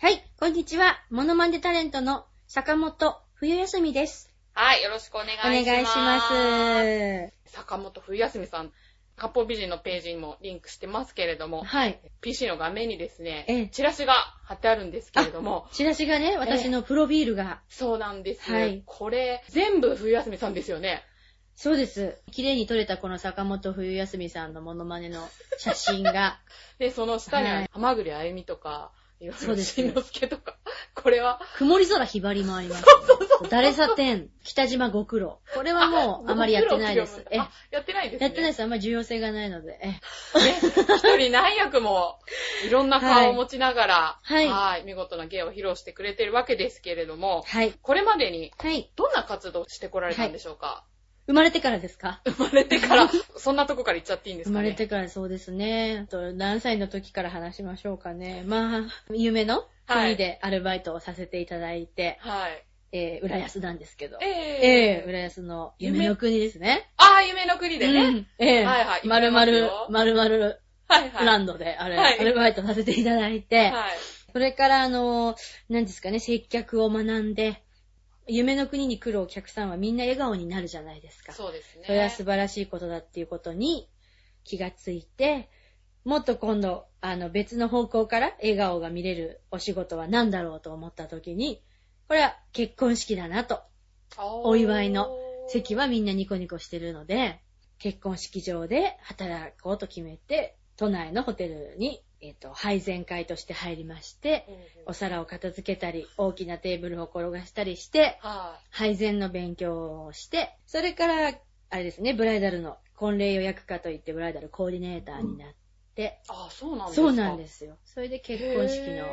はい、こんにちは。モノマネタレントの坂本冬休みです。はい。よろしくお願いしおます。願いします。坂本冬休みさん、八方美人のページにもリンクしてますけれども、はい。PC の画面にですね、ええチラシが貼ってあるんですけれども、チラシがね、私のプロフィールが。そうなんです。はいこれ、全部冬休みさんですよね。そうです。綺麗に撮れたこの坂本冬休みさんのモノマネの写真が。で、その下には、はい浜栗あゆみとか、いろいろそうですしんのすけとか、これは、曇り空ひばりもあります。誰さ天、北島ご苦労。これはもうあまりやってないです。え、あ、やってないですね。やってないです。あんまり重要性がないので。え、ね、一人何役もいろんな顔を持ちながら、はい見事な芸を披露してくれてるわけですけれども、はい。これまでにはい。どんな活動をしてこられたんでしょうか、生まれてからですか？生まれてから、そんなとこから行っちゃっていいんですかね？生まれてからそうですね。あと何歳の時から話しましょうかね。まあ、夢の国でアルバイトをさせていただいて、はい。えー、浦安なんですけど。ええー、ー、浦安の夢の国ですね。ああ、夢の国でね。うんええはいはいまるまる行きますよ、まるまるはいはい。ランドで、あれ、はいアルバイトさせていただいて、はい。それから、あの、何ですかね、接客を学んで、夢の国に来るお客さんはみんな笑顔になるじゃないですか。そうですね。それは素晴らしいことだっていうことに気がついて、もっと今度、あの別の方向から笑顔が見れるお仕事は何だろうと思った時に、これは結婚式だなと。お祝いの席はみんなニコニコしてるので、結婚式場で働こうと決めて、都内のホテルに、えっ、と、配膳会として入りまして、お皿を片付けたり、大きなテーブルを転がしたりして、は配膳の勉強をして、それから、あれですね、ブライダルの婚礼予約家といって、ブライダルコーディネーターになって、い。あ、そうなんですか。そうなんですすよ。それで結婚式の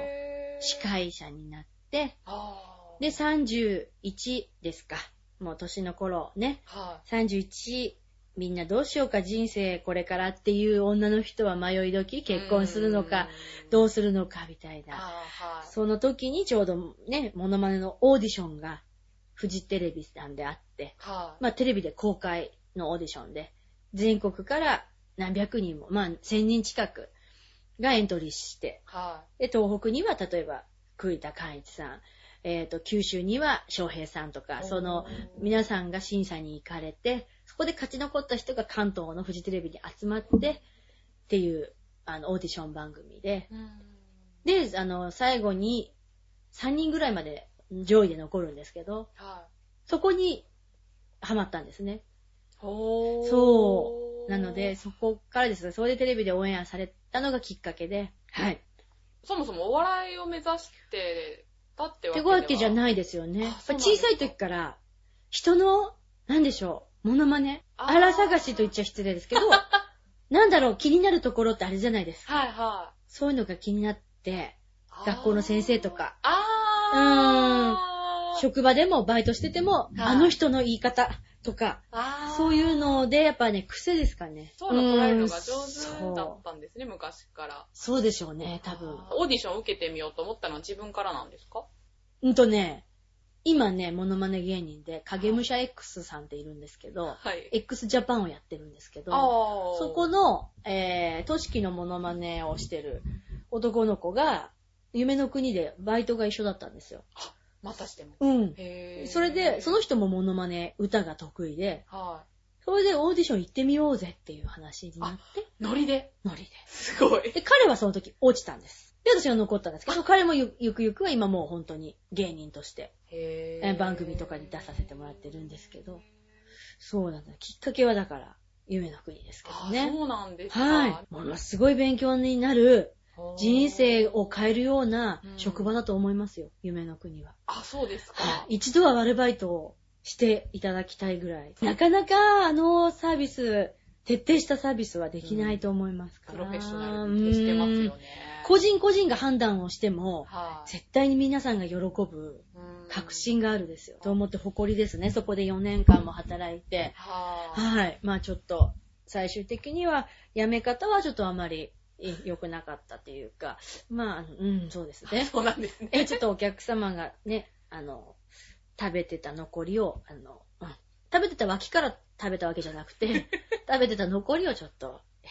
司。会者になって、あーで、31ですか。もう年の頃ね。は31、みんなどうしようか人生これからっていう女の人は迷い時、い。結婚するのか、うんどうするのかみたいな。その時にちょうどね、モノマネのオーディションがフジテレビさんであって、はい。まあテレビで公開のオーディションで、全国から何百人も、まあ千人近くがエントリーして、はで、東北には例えば栗田寛一さん、えっ、と、九州には翔平さんとか、い。その、皆さんが審査に行かれて、そこで勝ち残った人が関東のフジテレビに集まって、っていう、あの、オーディション番組で、うん、で、あの、最後に3人ぐらいまで上位で残るんですけど、はい。そこにハマったんですね。そうなので、、そこからですね、それでテレビでオンエアされたのがきっかけで、はい。そもそもお笑いを目指してたってわってけではわけじゃないですよね。小さい時から、人の、なんでしょう、モノマネ？あら探しと言っちゃ失礼ですけど、なんだろう、気になるところってあれじゃないですか。はいはい。そういうのが気になって、学校の先生とか、あー。職場でもバイトしてても、はいあの人の言い方とか、そういうので、やっぱね、癖ですかね。そういうの捉えるのがうん上手だったんですね、昔から。そうでしょうね、多分。オーディションを受けてみようと思ったのは自分からなんですか？うんとね、今ね、モノマネ芸人で、影武者 X さんっているんですけど、はい。X ジャパンをやってるんですけど、そこの、えー、都市のモノマネをしてる男の子が、夢の国でバイトが一緒だったんですよ。またしても。うん。それで、その人もモノマネ、歌が得意で、はそれでオーディション行ってみようぜっていう話になって、い。ノリで。ノリで。すごい。で、彼はその時落ちたんです。で、私は残ったんですけど、彼もゆゆくゆくは今もう本当に芸人として、へえー番組とかに出させてもらってるんですけど、そうなんだ。きっかけはだから、夢の国ですけどあね。そうなんですか。はい。ものすごい勉強になる、人生を変えるようなうん職場だと思いますよ、夢の国は。あ、そうですか。一度はアルバイトをしていただきたいぐらい。なかなかあのサービス徹底したサービスはできないと思いますから。プロフェッショナルに徹してますよねうん。個人個人が判断をしても、はい。絶対に皆さんが喜ぶうん確信があるですよ。と思って誇りですね。そこで4年間も働いて。はあ。はい。まあちょっと、最終的には、辞め方はちょっとあまりえ良くなかったっていうか、まあうん、そうですね。そうなんですね。え、ちょっとお客様がね、あの、食べてた残りを、あの、うん食べてた脇から食べたわけじゃなくて、食べてた残りをちょっと、え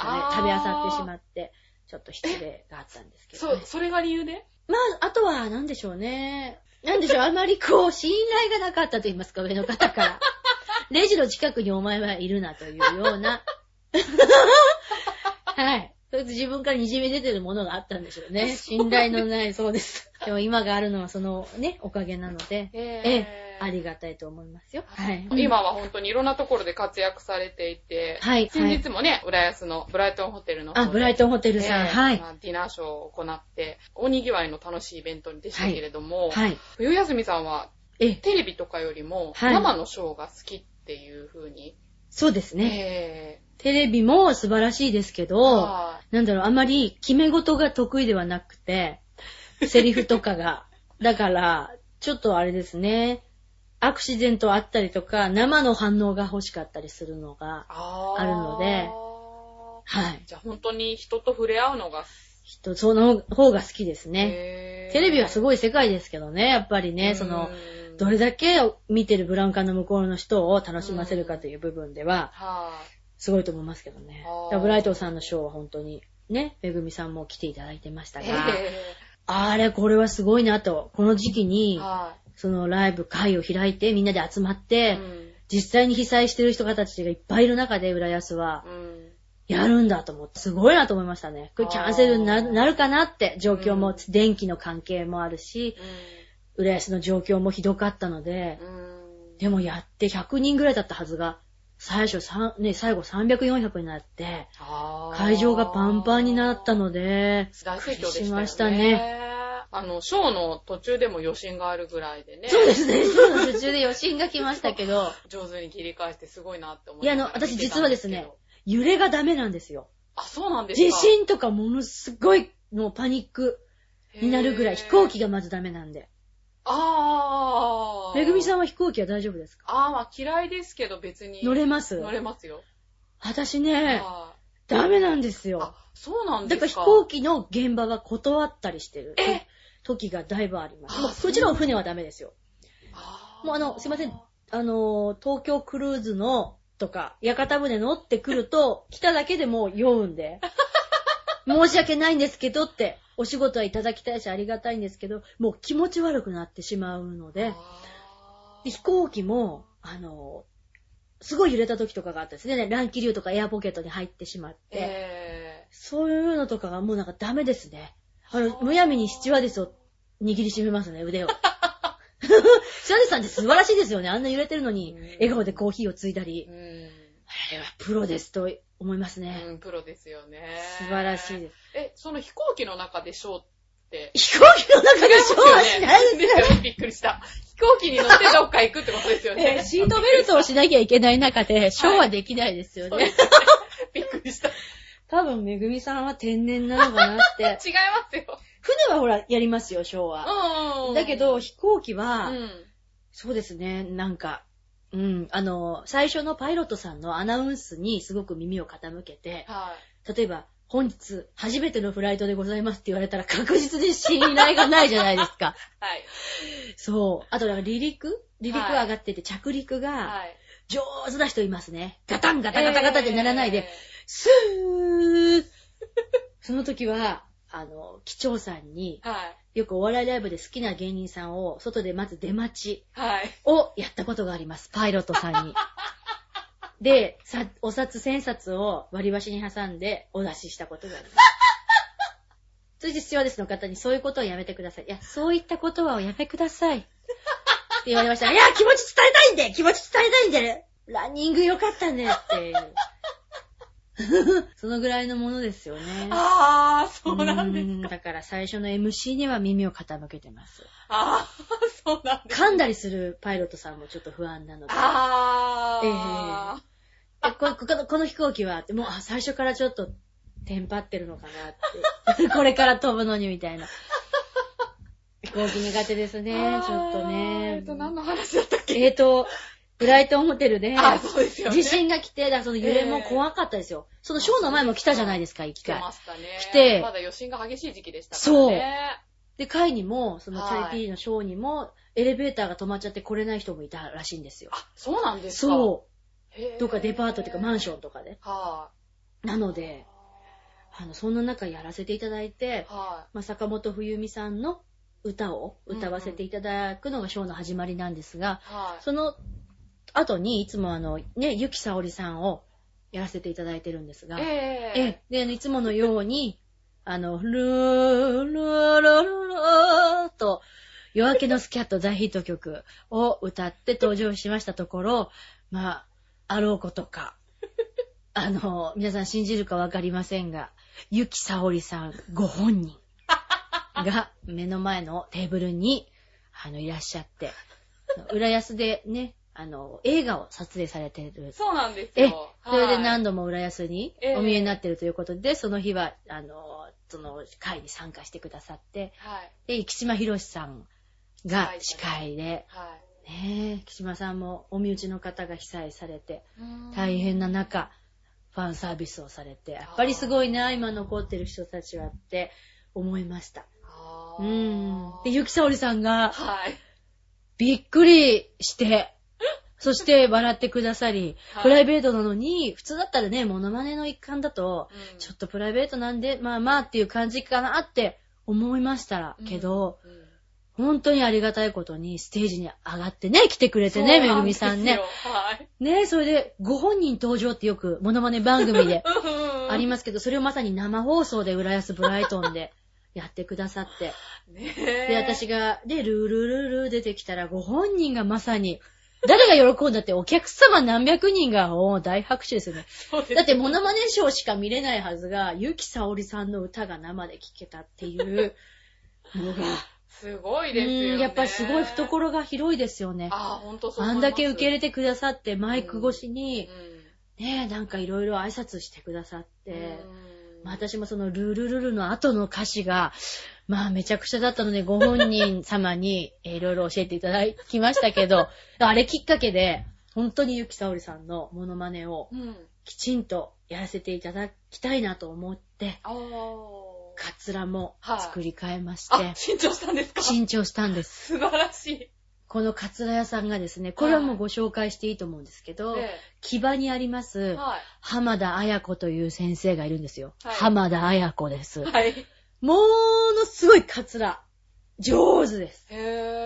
食べ食べあさってしまって、ちょっと失礼があったんですけど、そう、それが理由で？まあ、あとは、なんでしょうね。なんでしょう、あまりこう、信頼がなかったと言いますか、上の方から。レジの近くにお前はいるなというような。はい。自分から滲み出てるものがあったんでしょうね。信頼のない、そうです。でも今があるのはそのね、おかげなので、えええ、ありがたいと思いますよ。はい。今は本当にいろんなところで活躍されていて、はい先日もね、浦安のブライトンホテルの方あ、でブライトンホテルさん、ええはい。まあディナーショーを行って、大にぎわいの楽しいイベントでしたけれども、はい。冬休みさんはええ、テレビとかよりもはい生のショーが好きっていう風に、そうですね。えテレビも素晴らしいですけえど、はなんだろう、あまり決め事が得意ではなくて、セリフとかが。だから、ちょっとあれですね。アクシデントあったりとか、生の反応が欲しかったりするのが、あるのではい。じゃあ本当に人と触れ合うのが、人、その方が好きですね。ねテレビはすいごい世界ですけどね、やっぱりね、その、どれだけ見てるブラウン管の向こうの人を楽しませるかという部分では、はい、すごいと思いますけどね。ブライトンさんのショーは本当に、ね、めぐみさんも来ていただいてましたが、えあれ、これはすごいなと。この時期えに、はそのライブ会を開いて、みんなで集まっい。て、うん実際に被災してる人たちがいっぱいいる中で、浦安はう、んやるんだと思って、すごいなと思いましたね。これキャンセルになるかなって、状況も、うん電気の関係もあるし、浦安の状況もひどかったので、うんでもやって100人ぐらいだったはずが、最初3、ね、最後300、400になって、会場がパンパンになったので、大盛況でしたよね。しましたね。あの、ショーの途中でも余震があるぐらいでね。そうですね。そうの途中で余震が来ましたけど、上手に切り替えてすごいなって思いいや、あの、私実はですね、揺れがダメなんですよ。あ、そうなんですか地震とかものすごいのパニックになるぐらい、飛行機が。がまずダメなんで。あー。めぐみさんん。は飛行機は大丈夫ですか？あー、まあ嫌いですけど別に。乗れます乗れますよ。私ね、はいダメなんですあよ。、そうなんだですか。から飛行機の現場は断ったりしてるえ時がだいぶあります。あもちろん船はダメですよ。もうあの、すいません。あのー、東京クルーズのとか、屋形船乗ってくると、来ただけでもう酔うんで。申し訳ないんですけどって、お仕事はいただきたいしありがたいんですけど、もう気持ち悪くなってしまうので、飛行機も、あのー、すごい揺れた時とかがあったんですね。乱気流とかエアポケットに入ってしまって、えそういうのとかがもうなんかダメですね。あの、むやみにスチュワーデスを握りしめますね、腕を。スチュワーデスさんって素晴らしいですよね。あんな揺れてるのにうん、笑顔でコーヒーをついだりあれはプロですと思いますね。うん、プロですよね。素晴らしいです。え、その飛行機の中でショーって？飛行機の中でショーはしないですよ。よね。びっくりした。飛行機に乗ってどっか行くってことですよね。えーシートベルトをしなきゃいけない中で、ショーはできないですよね。びっくりした。違い多分、めぐみさんは天然なのかなって。ますよ。船はほら、やりますよ、ショーは。うん。だけど、、飛行機は、うん。そうですね、なんか、うん、あの、最初のパイロットさんのアナウンスにすごく耳を傾けて、は例えば、本日、初めてのフライトでございますって言われたら確実に信頼がないじゃないですか。い。はい。そう。あと、離陸？離陸上がってて、着陸がはい。上手な人いますね。ガタンガタガタガタってならないで、えスー その時は、あの、機長さんに、ー。はい。よくお笑いライブで好きな芸人さんを外でまず出待ちはい。をやったことがあります。パイロットさんに。で、さ、お札千冊を割り箸に挟んでお出ししたことがあります。それでスチュワーデスの方にそういうことをやめてください。いや、そういったことはおやめください。って言われました。いや、気持ち伝えたいんで気持ち伝えたいんでランニング良かったねっていう。そのぐらいのものですよね。あー、そうなんですうんだから最初の MC には耳を傾けてます。あー、そうなんです。噛んだりするパイロットさんもちょっと不安なので。あー。えええここのこの飛行機はもうあ最初からちょっとテンパってるのかなって。これから飛ぶのにみたいな。飛行機苦手ですね、ちょっとえねっ。と、何の話だったっけ？えーと、ブライトンホテルで、あ、そうですよね。地震が来て、だからその揺れも怖かったですよ。そのショーの前も来たじゃないですか、一回。来てましたね。来てまだ余震が激しい時期でしたからね。で、会にも、そのチはいャリティーのショーにも、エレベーターが止まっちゃって来れない人もいたらしいんですよ。あ、そうなんですかそう。うどっかデパートっていうかマンションとかで。はなので、あの、そんな中やらせていただいてい。、はまあ、坂本冬美さんの歌を歌わせていただくのがショーの始まりなんですが、い。はい。その後にいつもあの、ね、ゆきさおりさんをやらせていただいてるんですが、ええ。ええ、で、いつものように、あの、ルー、ルー、ルー、ルーと、夜明けのスキャット大ヒット曲を歌って登場しましたところ、まあ、あろうことか、あの、皆さん信じるかわかりませんが、ゆきさおりさんご本人が目の前のテーブルに、あの、いらっしゃって、浦安でね、あの、映画を撮影されてるそうなんですえよ。、それではい何度も浦安にええお見えになってるということで、その日は、あの、その会に参加してくださって、はい。で、生島博さんが司司会で、はい。ねえ、生島さんもお身内の方が被災されて、大変な中、ファンサービスをされて、やっぱりすごいな、今残ってる人たちはって思いました。あうーん。で、ゆきさおりさんが、はい。びっくりして、そして笑ってくださり、はい。プライベートなのに、普通だったらね、モノマネの一環だと、うん。ちょっとプライベートなんで、まあまあっていう感じかなって思いましたら、けど、うん。うん本当にありがたいことにステージに上がってね、来てくれてね、めぐみさんね。そうなんですよ。ね、それで、ご本人登場ってよくモノマネ番組では い。ありますけど、それをまさに生放送で浦安ブライトンで やってくださって、ねえ。で、私が、で、ルールルルル出てきたら、ご本人がまさに、誰が喜んだってお客様何百人が、もう大拍手ですよね。だって、モノマネショーしか見れないはずが、ゆきさおりさんの歌が生で聴けたっていうのが、すごいですよね。うんやっぱりすごい懐が広いですよね。あー、ほんとそうあ。んだけ受け入れてくださって、マイク越しに、うんねえ、なんかいろいろ挨拶してくださって、私もそのルールルルの後の歌詞が、まあめちゃくちゃだったので、ご本人様にえーいろいろ教えていただきましたけど、あれきっかけで、本当にゆきさおりさんのモノマネをうん。きちんとやらせていただきたいなと思って。カツラもはい作り変えましあて、、新調したんですか？新調したんです。素晴らしい。このカツラ屋さんがですね、これはもうご紹介していいと思うんですけど、で木場にあります、は浜田彩子という先生がいるんですよ。はい浜田彩子です。い。はい。ものすごいカツラ。上手です。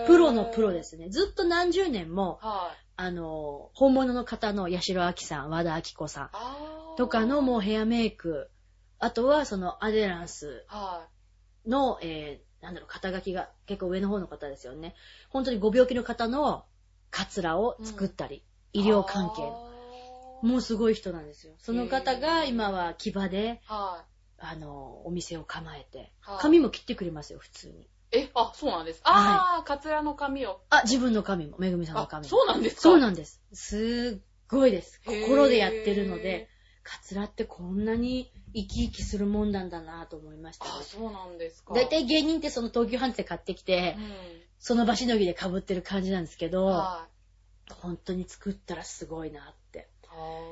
プロのプロですね。ずっと何十年も、はい。あの、本物の方の八代亜紀さん、和田明子さんとかのもうヘアメイク、あとはそのアデランスはの、えー、なんだろう、肩書きが結構上の方の方ですよね。本当にご病気の方のカツラを作ったり、い。医療関係の。もうすごい人なんですよ。その方が今は木場で、はあの、お店を構えてはい、髪も切ってくれますよ、普通に。い。え、あ、そうなんです。ああ、カツラの髪を。あ、自分の髪も、めぐみさんのあ、髪も。そうなんですか？そうなんです。すっごいです。心でやってるので、カツラってこんなに生き生きするもんなんだなと思いましたねあ、。そうなんですか。だいたい芸人ってその東急ハンズで買ってきて、うその場しのぎで被ってる感じなんですけん。ど、はい。本当に作ったらすごいなって。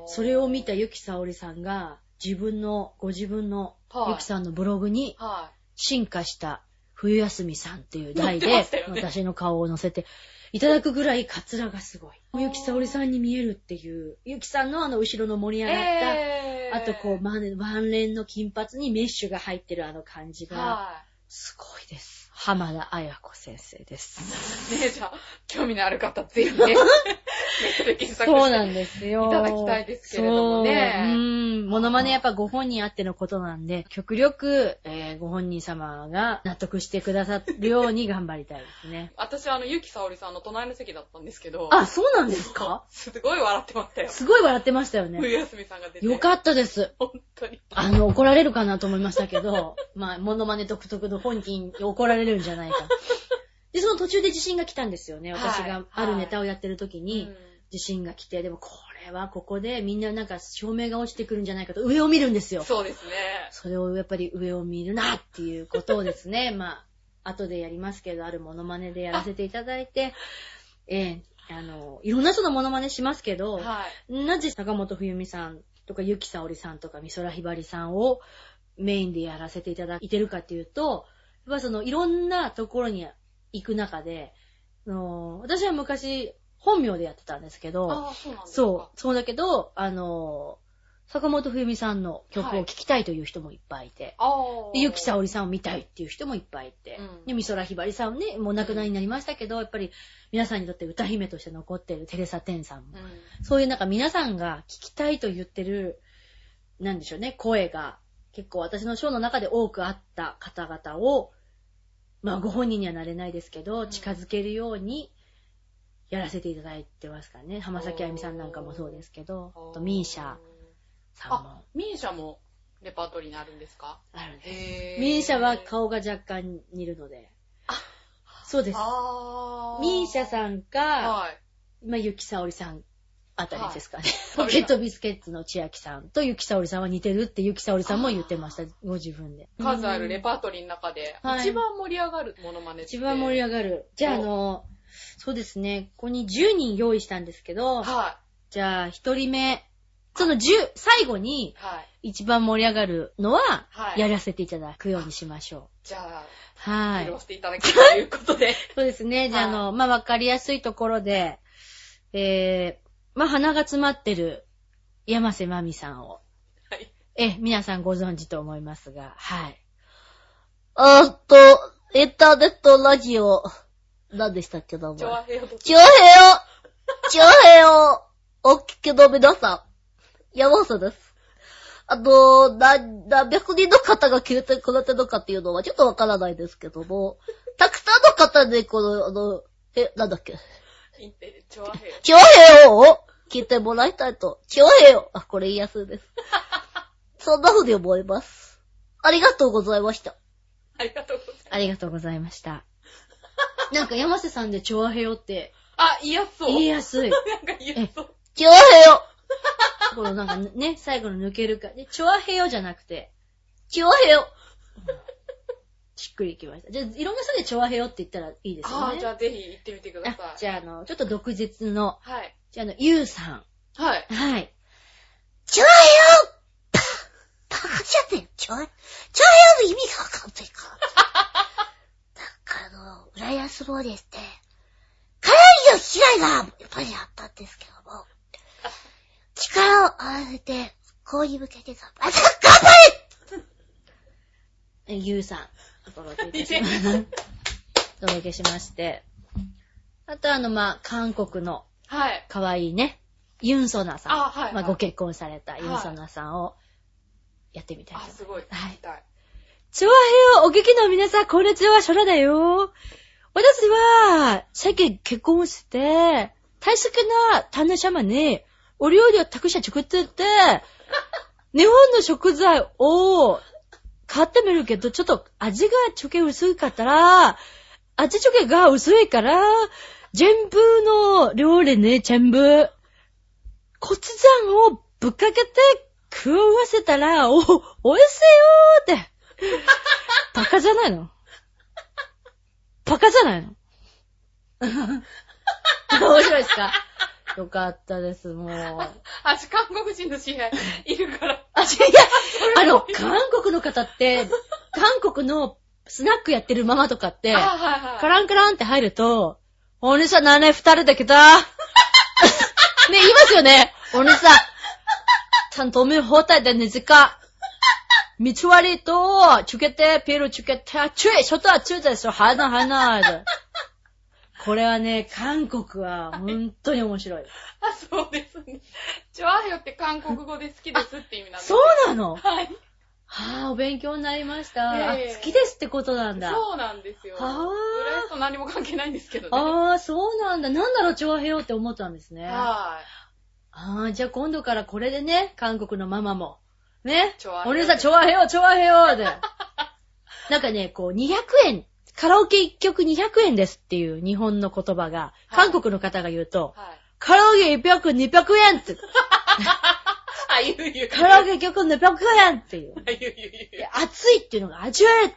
それを見たゆきさおりさんが、自分の、ご自分のはいゆきさんのブログに、は進化した冬休みさんっていう題載ってまでしたよね私の顔を載せていただくぐらいカツラがすごい。ゆきさおりさんに見えるっていう、ゆきさんのあの後ろの盛りい。上がった、えーあとこう、ワンワンレンの金髪にメッシュが入ってるあの感じが、はすごいです。浜田彩子先生です。い。ねじゃあ、興味のある方、ぜひね、ネットで検索して。そうなんですよ。いただきたいですけれどもねそううん。モノマネやっぱご本人あってのことなんで、極力、えーご本人様が納得してくださるように頑張りたいですね。私、あの、ゆきさおりさんの隣の席だったんですけど、あ、そうなんですか？すごい笑ってましたよ。すごい笑ってましたよね。冬休みさんが出て。よかったです。本当に。あの、怒られるかなと思いましたけど、まあ、モノマネ独特の本人に怒られるんじゃないか。で、その途中で地震が来たんですよね。私はいがあるネタをやってる時に、うん地震が来て、でもこれはここでみんななんか照明が落ちてくるんじゃないかと上を見るんですよ。そうですね。それをやっぱり上を見るなっていうことをですね、まあ、後でやりますけど、あるモノマネでやらせていただいて、ええあの、いろんな人のモノマネしますけど、はい。なぜ坂本冬美さんとかゆきさおりさんとか美空ひばりさんをメインでやらせていただいてるかっていうと、やっぱそのいろんなところに行く中で、あの私は昔本名でやってたんですけど、そうなんですか。そう、そうだけど、あの、坂本冬美さんの曲を聴きたいという人もいっぱいいて、ああ。でゆきさおりさんを見たいっていう人もいっぱいいて、うんで美空ひばりさんね、もう亡くなりになりましたけど、やっぱり皆さんにとって歌姫として残っているテレサ・テンさんも、うん。そういうなんか皆さんが聞きたいと言ってる、なんでしょうね、声が結構私のショーの中で多くあった方々を、まあご本人にはなれないですけど、うん近づけるようにやらせていただいてますからね。浜崎あゆみさんなんかもそうですけど、あとミーシャさんあも、ミーシャもレパートリーになるんですか？あるんです。ミーシャは顔が若干似るので。そうです。ミーシャさんか、はい。まあ、ゆきさおりさんあたりですかね。はいポケットビスケッツの千秋さんとゆきさおりさんは似てるってゆきさおりさんも言ってました。ご自分で。数あるレパートリーの中で、はい一番盛り上がるモノマネって。一番盛り上がる。じゃあ、あおの、そうですね。ここに10人用意したんですけど、はじゃあ、1人目。その10、最後にい。はい。一番盛り上がるのは、はいやらせていただくようにしましょじゃあ、う。はい披露。していただけるということで。そうですね。じゃあ、あの、まあ、わかりやすいところで、えー、まあ、鼻が詰まってる山瀬まみさんを、はい。え、皆さんご存知と思いますが、はい。あーっと、インターネットラジオ、何でしたっけ、名前？チョアヘヨチョアヘヨお聞きの皆さん、山瀬です。あの、何、何百人の方が聞いてくれてるかっていうのはちょっとわからないですけども、たくさんの方で、この、あの、え、なんだっけ、インテリ、調和平和。チョアヘヨを聞いてもらいたいと、チョアヘヨあ、これ言いやすいです。そんな風に思います。ありがとうございました。ありがとうございます。ありがとうございました。なんか山瀬さんでチョアヘヨってあ、言いやすそう。言いやすい。なんか言いやすそう。チョアヘヨこのなんかね、最後の抜けるか。で、チョアヘヨじゃなくて、チョアヘヨ しっくりいきました。じゃあ、いろんな人でチョアヘヨって言ったらいいですよね。あーじゃあぜひ行ってみてください。あじゃあ、あの、ちょっと毒舌の、はい。じゃあ、あの、ゆうさん。はい。はい。チョアヘヨバカじゃねえ、チョア、チョアヘヨの意味がわかんないから。なんかあの、浦安ボーですって、かなりの被害がやっぱりあったんですけども、力を合わせて、こうに向けて頑張れ、頑張れえゆうさん。お届けいたします。お届けしまして。あと、あの、まあ、韓国のはい。可愛いね、ユンソナさん。あはいはいまあ、ご結婚されたいユンソナさんをやってみたいとあ、思いますすごい。はい。チョアヘヨお聞きの皆さん、こんにちは、ショラだよ。私は、最近結婚して、大好きな旦那様に、お料理をたくさん作ってて、日本の食材を買ってみるけど、ちょっと味がちょけ薄かったら、味ちょけが薄いから、全部の料理ね、全部、骨山をぶっかけて食わせたら、お、美味しいよーって。バカじゃないの？バカじゃないの？面白いですかよかったです、もう。あ、私韓国人の知り合いいるから。あ、違う、い？や、あの、韓国の方って、韓国のスナックやってるママとかって、あ、はいはい。カランカランって入ると、お兄さん何年二人で来たね、言いますよね。お兄さん、ちゃんと見放題でねじか。 미추와리 또、주겠대、ビール주겠대、チュイ、ショットはチュイですよ、はなはなで。これはね、韓国は本当に面白い。あ、そうですね。チョアヘヨって韓国語で好きですって意味なんですそようなのはい。はぁ、お勉強になりました。あええ好きですってことなんだ。そうなんですよ。はあ浦安と何も関係ないんですけどね。ああ、そうなんだ。なんだろう、調和平和って思ったんですね。はああ、じゃあ今度からこれでね、韓国のママも。 ね？お姉さん、チョアヘヨ、チョアヘヨで。なんかね、こう、200円、カラオケ1曲200円ですっていう日本の言葉が、はい韓国の方が言うと、い。はい。唐揚げ100、200円って。あ、言う言う言う。唐揚げ100、200円っていう。あ言う言う言う熱いっていうのが味わえ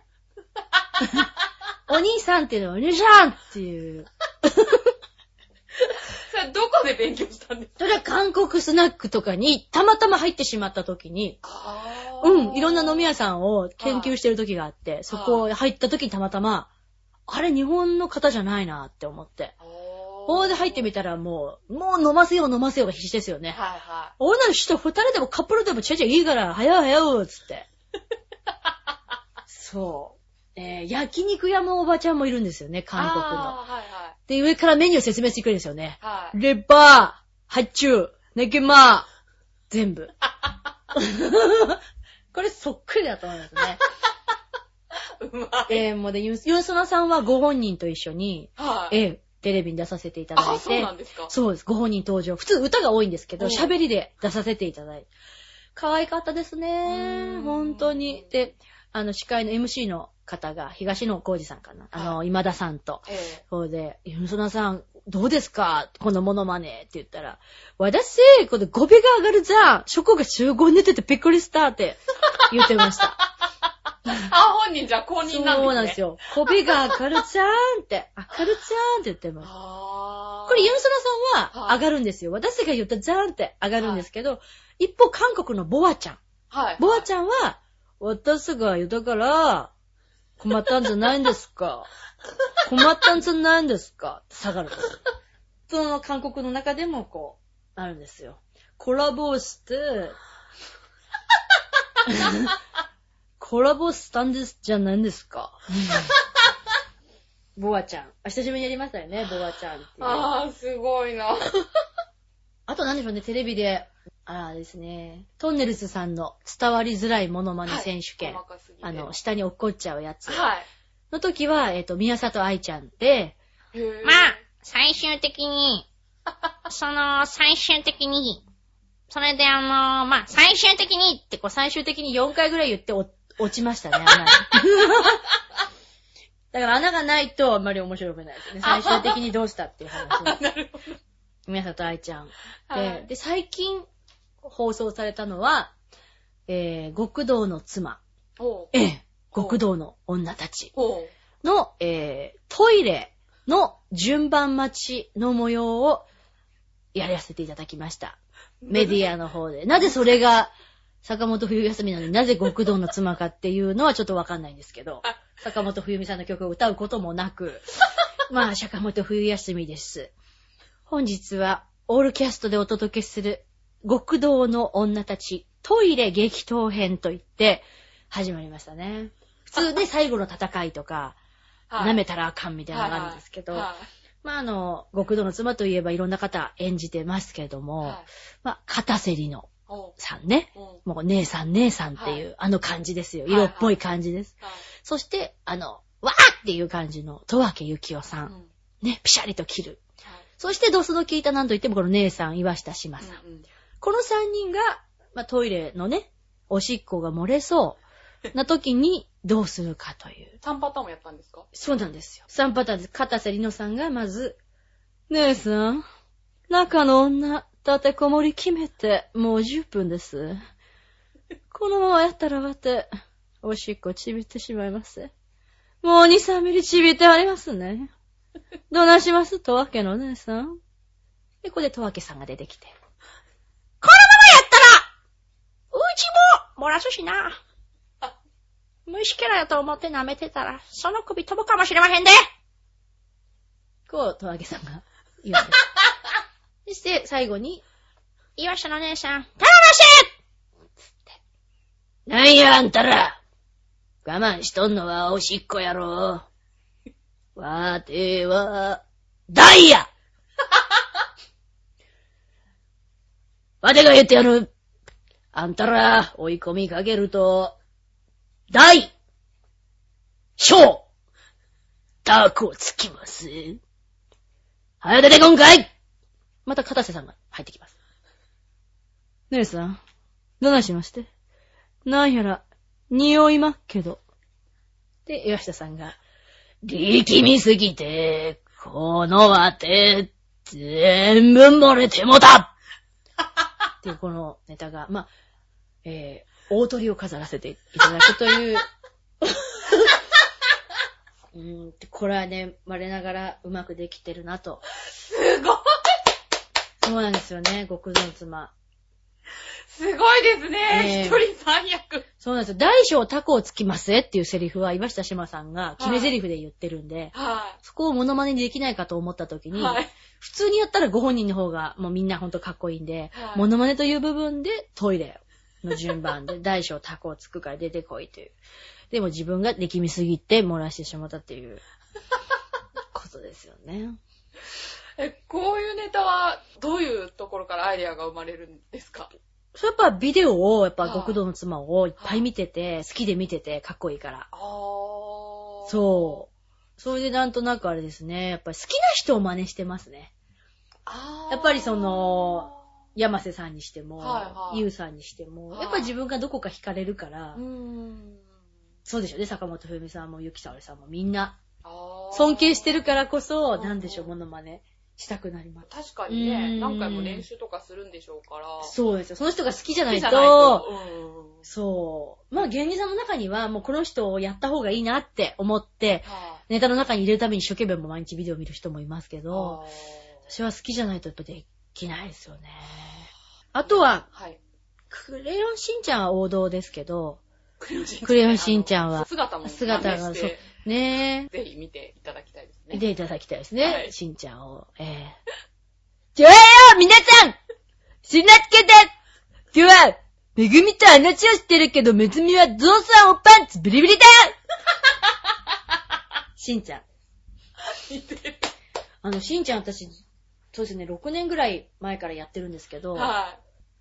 お兄さんっていうのはお兄さんっていう。どこで勉強したんですか？それは韓国スナックとかにたまたま入ってしまった時に、あうん、いろんな飲み屋さんを研究してる時があって、そこ入った時にたまたま、あれ日本の方じゃないなって思って。ほーで入ってみたらもう、もう飲ませよう飲ませようが必死ですよね。はいは女の人二人でもカップルでもちゃちゃいいから、早う早うつって。そう。えー、焼肉屋のおばちゃんもいるんですよね、い。韓国の。はいはい。で、上からメニュー説明してくれるんですよね。はい。レバー、ハチュウ、ネギマー、全部。これそっくりだと思いますね。うまい。えー、もうで、ユンソナさんはご本人と一緒に、はい。えー、テレビに出させていただいて。あ、そうなんですかそうです。ご本人登場。普通歌が多いんですけど、うん喋りで出させていただいて。可愛かったですうね。ん本当に。で、あの、司会の MC の方が、東野幸治さんかな。あの、今田さんと。ええ。そうで、ユンソナさん、どうですか？このモノマネって言ったら、私、この語尾が上がるじゃん。ショコが集合寝ててびっくりしたって言ってました。あ、本人じゃあ公認なんですね。そうなんですよ。語尾が上がるじゃんって、上がるじゃんって言ってます。これ、ユンソナさんははい上がるんですよ。私が言ったじゃんって上がるんですけど、一方、韓国のボアちゃん。はい。ボアちゃんは、私が言ったから、困ったんじゃないんですか？困ったんじゃないんですか？下がるんですよ。その韓国の中でもこう、あるんですよ。コラボをして、コラボしたんですじゃないんですか、ボアちゃん。あ久しぶりにやりましたよね、ボアちゃんっていう。あー、すごいな。あと何でしょうね、テレビで、ああですね、トンネルズさんの伝わりづらいモノマネ選手権、細かすぎてあの、下に落っこっちゃうやつはい。の時は、えっ、と、宮里愛ちゃんで、まあ、最終的に、その、最終的に、それであの、まあ、最終的に、ってこう最終的に4回ぐらい言ってお落ちましたね、穴に。だから穴がないとあんまり面白くないですね。最終的にどうしたっていう話です。なるほど。宮里愛ちゃん。で、はいで、最近放送されたのは、えー、極道の妻。ええ、極道の女たち。の、えー、トイレの順番待ちの模様をやらせていただきました。メディアの方で。なぜそれが坂本冬休みなのになぜ極道の妻かっていうのはちょっとわかんないんですけど、坂本冬美さんの曲を歌うこともなく、まあ、坂本冬休みです。本日はオールキャストでお届けする極道の女たちトイレ激闘編といって始まりましたね。普通で 最後の戦いとか、はい舐めたらあかんみたいなのがあるんですけど、はまああの、極道の妻といえばいろんな方演じてますけれどい。も、はい。まあ、片瀬里乃ほさんね。もう姉さん姉さんっていう、はいあの感じですよ。色っぽい感じです。そして、あの、わーっていう感じの、戸分幸雄さ。うんん。ね、ピシャリと切る。はいそして、ドスの効いたなんといってもこの姉さん、岩下志麻さん。この三人が、まあ、トイレのね、おしっこが漏れそう な時にどうするかという。3パターンもやったんですか？そうなんですよ。3パターンです。片瀬里乃さんがまず、姉さん、中の女、立てこもり決めて、もう10分です。このままやったらわて、おしっこちびってしまいます。もう2、3ミリちびってありますね。どないします？とわけの姉さん。で、ここでとわけさんが出てきて。このままやったら、うちも漏らすしな。虫けらやと思って舐めてたら、その首飛ぶかもしれまへんで。こう、とわけさんが言うんです。そして、最後に、岩下の姉さん、頼ましなんやあんたら我慢しとんのはおしっこやろ。わては、大 やわてが言ってやる。あんたら追い込みかけると、大、小、ダークをつきます。はや出てこんかいまた片瀬さんが入ってきます。姉さん、どないしまして？なんやら、匂いまっけど。で、岩下さんが、力みすぎて、このわて、全部漏れてもたっていうこのネタが、まあ、えー、大鳥を飾らせていただくという。うん、これはね、我ながらうまくできてるなと。すごいそうなんですよね、極道妻。すごいですね。ええ一人三役。そうなんですよ。大小タコをつきますっていうセリフは岩下志麻さんが決め台詞で言ってるんで、はそこをモノマネにできないかと思った時い。に、はい。普通にやったらご本人の方がもうみんなほんとかっこいいんで、はいモノマネという部分でトイレの順番で 大小タコをつくから出てこいという。でも自分が力みすぎて漏らしてしまったっていうことですよね。え、こういうネタは、どういうところからアイデアが生まれるんですか？それやっぱビデオを、やっぱはい極道の妻をいっぱい見てて、好きで見ててかっこいいから。あー。そう。それでなんとなくあれですね。やっぱり好きな人を真似してますね。あーやっぱりその、山瀬さんにしても、はいはいゆうさんにしても、はいやっぱり自分がどこか惹かれるから。そうでしょうね、坂本冬美さんもゆきさおりさんもみんな、尊敬してるからこそ、うんなんでしょう、モノマネしたくなります。確かにうね、ん何回も練習とかするんでしょうから。そうですよ。その人が好きじゃないと、いと。うん。そう。まあ芸人さんの中には、もうこの人をやった方がいいなって思って、はネタの中に入れるために一生懸命も毎日ビデオ見る人もいますけい。ど、私は好きじゃないとやっぱできないですよね。あとは、はい。クレヨンしんちゃんは王道ですけど、クレヨンしんちゃん。は姿も姿が真似してねぜひ見ていただきたいですえ、ね。見ていただきたいですね。はいしんちゃんを。ええちょえよ皆さんしんなつけて今日は、めぐみと話をしてるけど、めずみはゾウさんおパンツビリビリだ しんちゃん。見てる。あの、しんちゃん私、そうですね、6年ぐらい前からやってるんですけど、は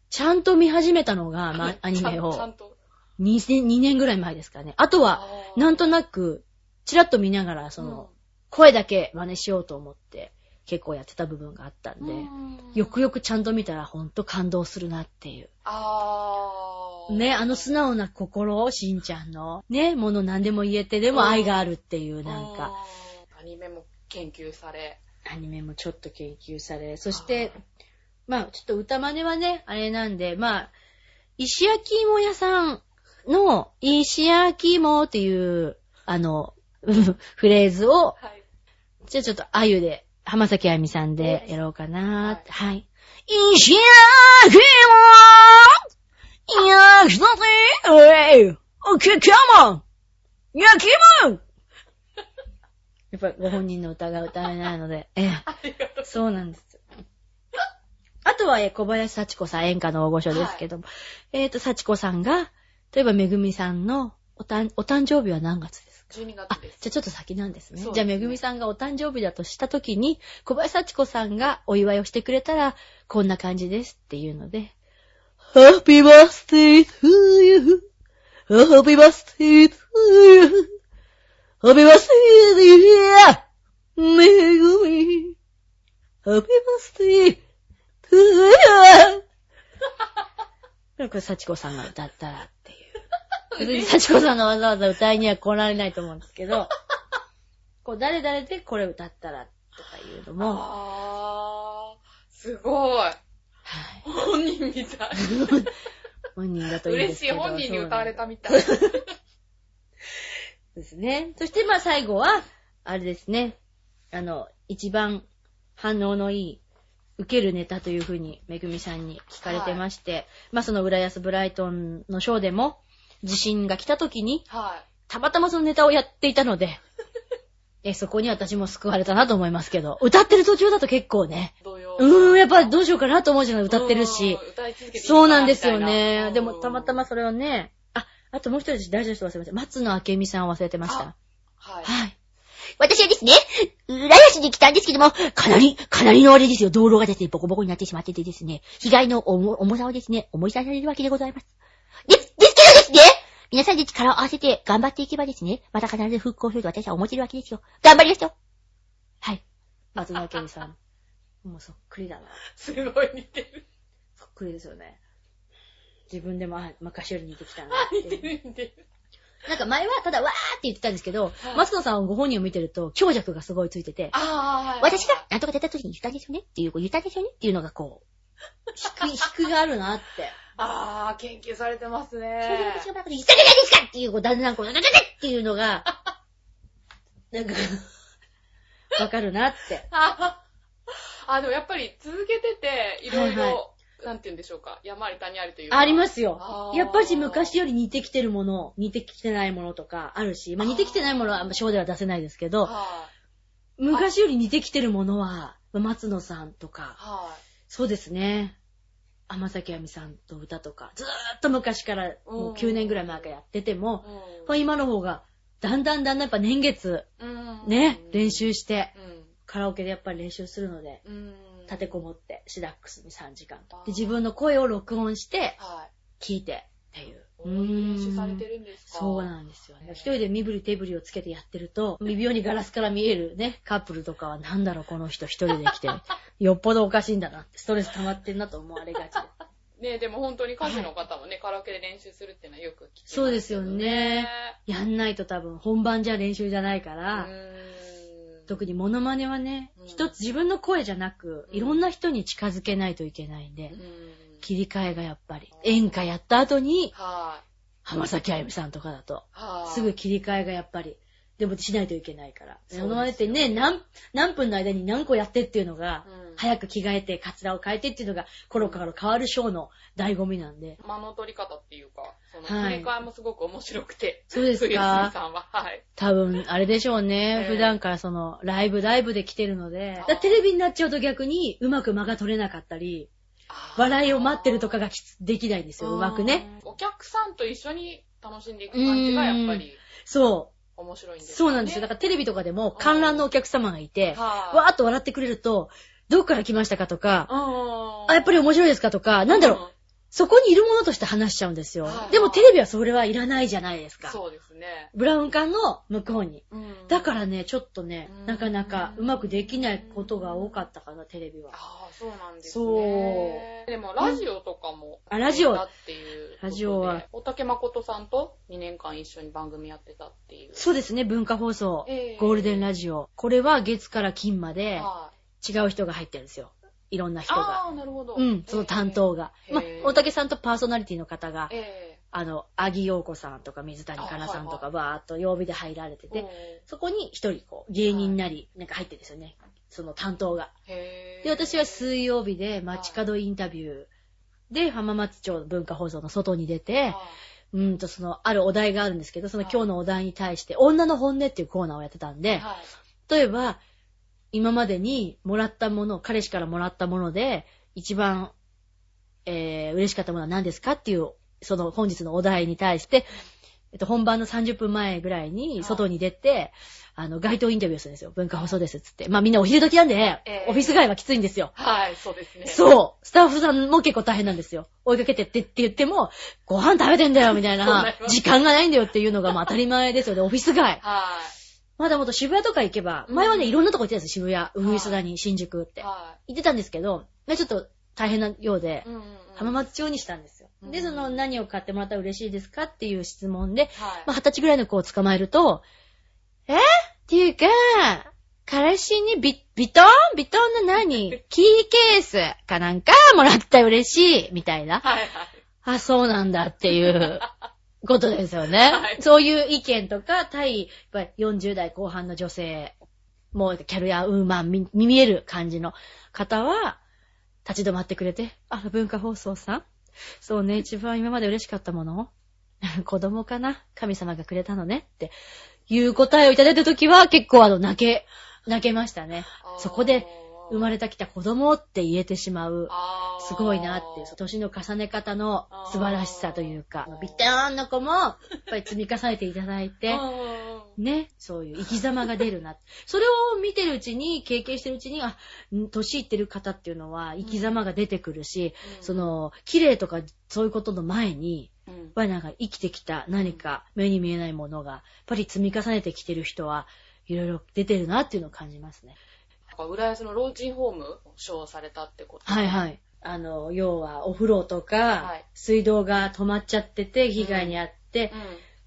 ちゃんと見始めたのが、い。ま、アニメちゃん をと。2年、2年ぐらい前ですかね。あとは、なんとなく、ちらっと見ながら、その、うん声だけ真似しようと思って、結構やってた部分があったんで、うんよくよくちゃんと見たらほんと感動するなっていう。あー。ね、あの素直な心、しんちゃんの。ね、もの何でも言えて、でも愛があるっていう、なんか、うん。アニメも研究され。アニメもちょっと研究され、そして、まあ、ちょっと歌真似はね、あれなんで、まあ、石焼き芋屋さんの、石焼き芋っていう、あの、フレーズを、はい。じゃあちょっと、あゆで、浜崎あゆみさんでやろうかなーって。はい。石焼き芋焼きたておいお客様焼き芋やっぱりご本人の歌が歌えないので、ええ。ありがとう。そうなんです。あとは、えー小林幸子さん、演歌の大御所ですけども、えっ、と、幸子さんが、例えば、めぐみさんのおたん、お誕生日は何月ですか？12あ月です。、じゃあちょっと先なんですね。すねじゃあ、めぐみさんがお誕生日だとしたときに、小林幸子さんがお祝いをしてくれたら、こんな感じですっていうので、Happy birthday to you.Happy birthday to you.Happy birthday dear めぐみ。Happy birthday to you. これ、幸子さんが歌ったらっていう。別に幸子さんのわざわざ歌いには来られないと思うんですけど、こう、誰々でこれ歌ったらとかいうのも、あー。すごい。はい。本人みたい。本人だといいんで嬉しい。すけど。本人に歌われたみたい。ですね。そして、まあ最後は、あれですね。あの、一番反応のいい、受けるネタというふうに、めぐみさんに聞かれてまして、まあその浦安ブライトンのショーでも、地震が来た時に、はたまたまそのネタをやっていたので、え、そこに私も救われたなと思いますけど、歌ってる途中だと結構ね。うーん、やっぱどうしようかなと思うじゃない、歌ってるし。そうなんですよね。なでも、たまたま。それをね、あ、あともう一人大事な人忘れました。松野明美さんを忘れてましたあ。はい。はい。私はですね、浦安に来たんですけども、かなり、かなりのあれですよ。道路がですね、ボコボコになってしまっててですね、被害の重重さをですね、思い出されるわけでございます。です、ですけどですね、皆さんで力を合わせて頑張っていけばですね、また必ず復興すると私は思ってるわけですよ。頑張りますよ。はい。松野明美さん。もうそっくりだな。すごい似てる。そっくりですよね。自分でも、あ、昔より似てきたなって似ていう。る似てる。なんか前はただわーって言ってたんですけど、はい松野さんご本人を見てると強弱がすごいついてて、ああ、はい。私がなんとか出た時に言ったでしょうねっていう、言ったでしょうねっていうのがこう、低い、低があるなって。ああ、研究されてますそれでね私。がバカで言ったじゃないですかっていう、こう、だんだんこう、だだだだっていうのが、なんか、わかるなって。ああ、でもやっぱり続けてて、いろいろ、はいはなんて言うんでしょうか？山あり谷ありというか。ありますよやっぱし昔より似てきてるもの、似てきてないものとかあるし、まあ似てきてないものはショーでは出せないですけど、は昔より似てきてるものは、まあ松野さんとい。か、はそうですね。天崎あみさんと歌とか、ずーっと昔から、もう9年ぐらい前からやってても、い。まあ今の方が、だんだんだんだんやっぱ年月、うん。ね、練習して、うん。カラオケでやっぱり練習するので、うん。立てこもって、シダックスに3時間あー。で、自分の声を録音して、はい。聞いて、っていう。練習されてるんですか？そうなんですよね。一人で身振り手振りをつけてやってると、微妙にガラスから見えるね、カップルとかはなんだろう、この人一人で来て。よっぽどおかしいんだなって、ストレス溜まってんなと思われがちで。ねでも本当に歌手の方もね、カラオケで練習するっていうのはよく聞きますそうですよね。やんないと多分本番じゃ練習じゃないかうら。特にモノマネはねうん、一つ自分の声じゃなく、うんいろんな人に近づけないといけないんでう、ん。切り替えがやっぱり。演歌やった後に、はい。浜崎あゆみさんとかだと、はい。すぐ切り替えがやっぱり、でもしないといけないから。そうですよモノマネってね、何、何分の間に何個やってっていうのが、うん早く着替えて、カツラを変えてっていうのが、コロコロ変わるショーの醍醐味なんで。間の取り方っていうか、そのはい切り替えもすごく面白くて。そうですか？さんは。はい。多分、あれでしょうね。ええ普段からその、ライブライブで来てるのでテレビになっちゃうと逆に、うまく間が取れなかったり、笑いを待ってるとかがきつできないんですよ、うまくね。。お客さんと一緒に楽しんでいく感じがやっぱりそう。面白いんですそうなんですよ。だからテレビとかでも観覧のお客様がいて、はいわーっと笑ってくれると、どこから来ましたかとか、うん。あ、やっぱり面白いですかとか、なんだろう、そこにいるものとして話しちゃうんですよはい。でもテレビはそれはいらないじゃないですか。そうですね。ブラウン管の向こうに。うんだからね、ちょっとねうん、なかなかうまくできないことが多かったかな、テレビは。ああ、そうなんですね。そうでも、ラジオとかも。あラジオだっていう。ラジオは。大竹誠さんと2年間一緒に番組やってたっていう。そうですね、文化放送ええ、ゴールデンラジオ。これは月から金まではい。違う人が入ってるんですよ。いろんな人が。ああ、なるほど。うん、その担当が。まあへえ、大竹さんとパーソナリティの方が、えあの、アギヨーコさんとか水谷香奈さんとかバーっと曜日で入られてえて、そこに一人こう、芸人なり、なんか入ってるんですよね。その担当が。で、私は水曜日で街角インタビューで浜松町文化放送の外に出て、はうんとその、あるお題があるんですけど、その今日のお題に対して、女の本音っていうコーナーをやってたんい。で、はい。例えば、今までにもらったもの、彼氏からもらったもので、一番、えー、嬉しかったものは何ですかっていう、その本日のお題に対して、えっと、本番の30分前ぐらいに外に出て、あの、街頭インタビューするんですよ。文化放送ですっつって。まあみんなお昼時なんで、ええオフィス街はきついんですよ。はい、そうですね。う。そう。スタッフさんも結構大変なんですよ。追いかけてってって言っても、ご飯食べてんだよみたいな な時間がないんだよっていうのがまあ当たり前ですよね。オフィス街。はまだもっと渋谷とか行けば、うん前はね、いろんなとこ行ってたんですよ、渋谷、ウグイスダに、新宿っい。て。は行ってたんですけど、まあちょっと大変なようで。浜松町にしたんですよ。うんで、その何を買ってもらったら嬉しいですかっていう質問で、二十歳ぐらいの子を捕まえると、え？っていうか、彼氏にビビトンビトンの何キーケースかなんかもらったら嬉しいみたいな。はいはい。あ、そうなんだっていうことですよね。はい。そういう意見とか、対、やっぱり40代後半の女性、もうキャリアウーマンに見える感じの方は、立ち止まってくれて、あ、文化放送さん？そうね、一番今まで嬉しかったもの？子供かな？神様がくれたのね？っていう答えをいただいたときは結構あの泣け、泣けましたね。そこで生まれてきた子供って言えてしまう。すごいなっていう、年の重ね方の素晴らしさというか、ビターンの子も、やっぱり積み重ねていただいて、うんね、そういう生き様が出るな。それを見てるうちに、経験してるうちに、あ、ん年いってる方っていうのは生き様が出てくるし、うんその、綺麗とかそういうことの前に、うんやっぱりなんか生きてきた何か目に見えないものが、やっぱり積み重ねてきてる人はいろいろ出てるなっていうのを感じますね。か浦安の老人ホームを賞されたってこと？はいはい。あの、要はお風呂とか、はい水道が止まっちゃってて被害に遭って、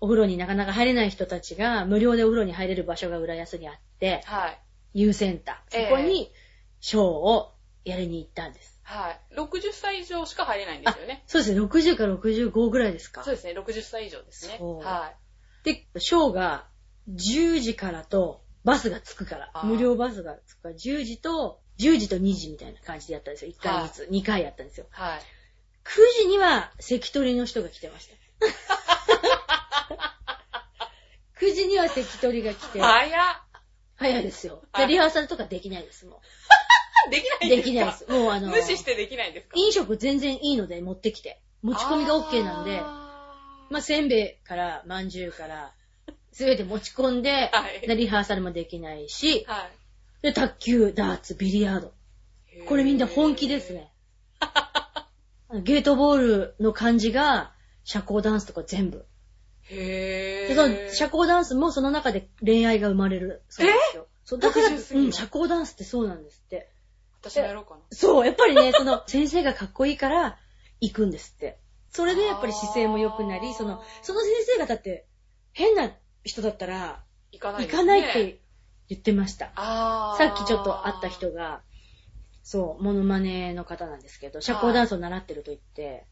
お風呂になかなか入れない人たちが無料でお風呂に入れる場所が浦安にあって、はい。U センター。ええそこにショーをやりに行ったんです。はい。60歳以上しか入れないんですよね。そうですね、60から65ぐらいですか。そうですね、60歳以上ですね。はで、ショーが10時からとバスが着くから無料バスが着くから、10時と、10時と2時みたいな感じでやったんですよ。1回ずつ、2回やったんですよ。い。はい。9時には関取の人が来てました。9時には関取が来て、早っ早いですよ。で、はいリハーサルとかできないです、も できなう。いんですか？できないです。もうあの、無視してできないんですか？飲食全然いいので持ってきて。持ち込みが OK なんで、まあ、せんべいから、まんじゅうから、すべて持ち込んで、はいでリハーサルもできないし、はい。で、卓球、ダーツ、ビリヤード。これみんな本気ですね。ゲートボールの感じが、社交ダンスとか全部。へで、そのぇ社交ダンスもその中で恋愛が生まれる。そうですよ。そうだから、60過ぎのうん、社交ダンスってそうなんですって。私もやろうかな。そう、やっぱりね、その、先生がかっこいいから、行くんですって。それでやっぱり姿勢も良くなり、その、その先生がだって、変な人だったら、行かないね。かないって言ってました。あーさっきちょっと会った人が、そう、モノマネの方なんですけど、社交ダンスを習ってると言って、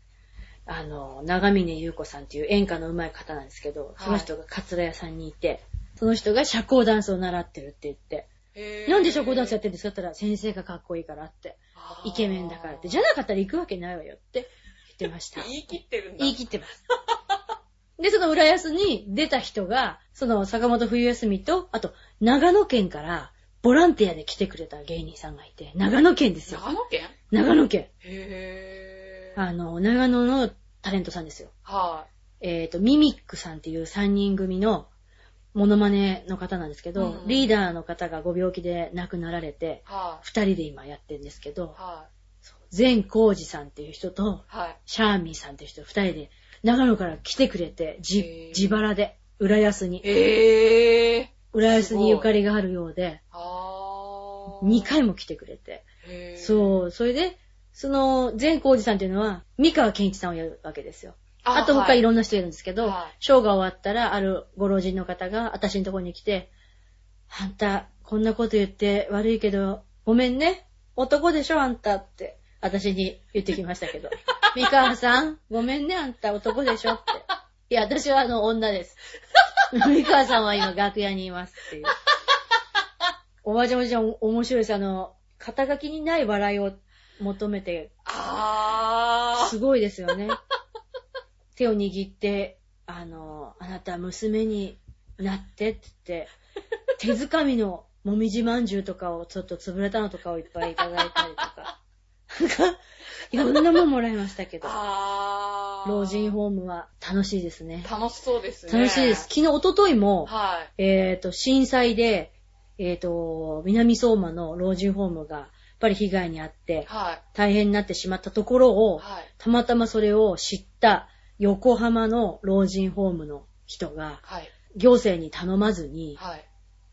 あの、長峰優子さんっていう演歌の上手い方なんですけど、その人が桂屋さんにいて、その人が社交ダンスを習ってるって言って、なんで社交ダンスやってるんですかって言ったら、先生がかっこいいからって、イケメンだからって、じゃなかったら行くわけないわよって言ってました。言い切ってるんだ。言い切ってます。で、その浦安に出た人が、その坂本冬休みと、あと、長野県から、ボランティアで来てくれた芸人さんがいて、長野県ですよ。長野県？長野県。へぇー。あの、長野のタレントさんですよ。はえっ、と、ミミックさんっていう3人組のモノマネの方なんですけど、うんリーダーの方がご病気で亡くなられてい。、は2人で今やってるんですけどい。、は善光寺さんっていう人と、い。はい。シャーミーさんっていう人2人で長野から来てくれて、へじー、自腹で、浦安に。へぇー。浦安にゆかりがあるようで、あー。2回も来てくれて。そう、それで、その、善光寺さんっていうのは、三河健一さんをやるわけですよ。あと他いろんな人いるんですけど、はいショーが終わったら、あるご老人の方が、私のところに来て、あんた、こんなこと言って悪いけど、ごめんね。男でしょ、あんたって、私に言ってきましたけど。三河さん、ごめんね、あんた男でしょって。いや、私はあの、女です。三河さんは今楽屋にいますっていう。おばあちゃんおじちゃん面白いです。あの、肩書きにない笑いを求めてあすごいですよね。手を握って、あの、あなた娘になってって言って、手づかみのもみじまんじゅうとかをちょっと潰れたのとかをいっぱいいただいたりとか。いろんなもんもらいましたけー。ど。老人ホームは楽しいですね。楽しそうですね。楽しいです。。昨日、おとといも、はい。えっ、と、震災で、えっ、と、南相馬の老人ホームが、やっぱり被害に遭って、はい。大変になってしまったところを、はい。たまたまそれを知った横浜の老人ホームの人がはい。行政に頼まずにはい。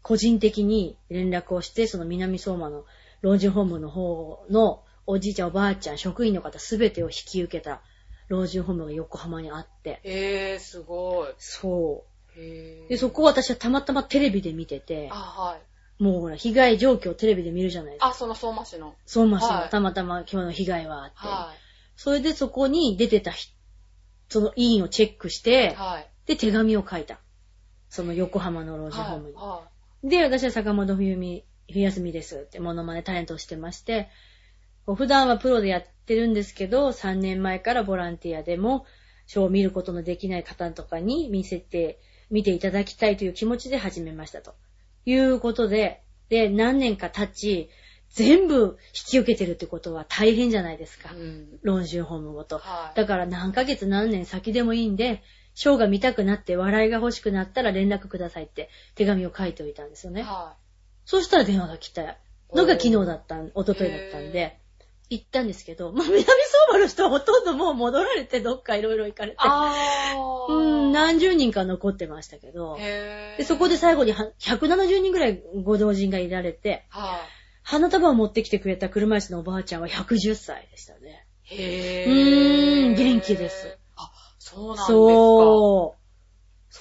個人的に連絡をしてその南相馬の老人ホームの方のおじいちゃんおばあちゃん職員の方すべてを引き受けた老人ホームが横浜にあってへー、すごい。そ。うでそこを私はたまたまテレビで見ててあ、はい。もうほら被害状況をテレビで見るじゃないですかあ、その相馬市の。相馬市はいのたまたま今日の被害はあって、はそれでそこに出てた人その委員をチェックしてい。、はい。で、手紙を書いた。その横浜の老人ホームに。はで、私は坂本冬美、冬休みですってモノマネタレントをしてまして、普段はプロでやってるんですけど、3年前からボランティアでも、ショーを見ることのできない方とかに見せて、見ていただきたいという気持ちで始めましたと。いうことで、で、何年か経ち、全部引き受けてるってことは大変じゃないですか。い。うん。老人ホームごと。はい。だから何ヶ月何年先でもいいんで、ショーが見たくなって笑いが欲しくなったら連絡くださいって手紙を書いておいたんですよね。はそうしたら電話が来たのが昨日だったん、一昨日だったんで、行ったんですけど、まあ南相馬の人はほとんどもう戻られてどっかいろいろ行かれて。うん、何十人か残ってましたけど。でそこで最後には170人ぐらいご同人がいられて、は花束を持ってきてくれた車椅子のおばあちゃんは110歳でしたね。い。へうー。ーん元気です。あ、そうなんですか。そう。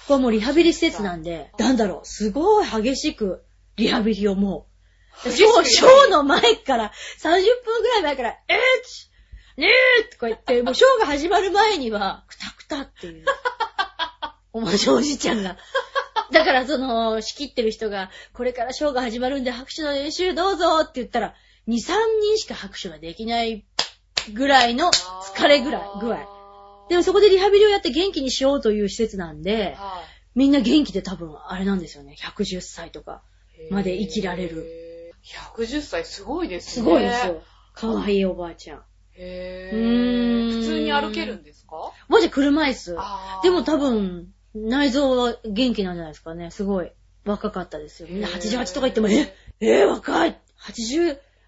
こはもうリハビリ施設なんで、なんだろう、すごい激しくリハビリをもう、ショー、ショーの前から、30分ぐらい前から、えーち、ねーとか言って、もうショーが始まる前には、くたくたっていう。おまじおじちゃんが。だからその、仕切ってる人が、これからショーが始まるんで拍手の練習どうぞって言ったら、2、3人しか拍手ができないぐらいの疲れぐらい、具合。でもそこでリハビリをやって元気にしようという施設なんで、はみんな元気で多分あれなんですよね。110歳とか。いまで生きられる。へー110歳すごいですすね。ごいですよ。かわいいおばあちゃん。へうー。普通に歩けるんですか？マジ車椅子。でも多分、内臓は元気なんじゃないですかね。すごい。若かったですよ。みんな88とか言っても、え？えー、若い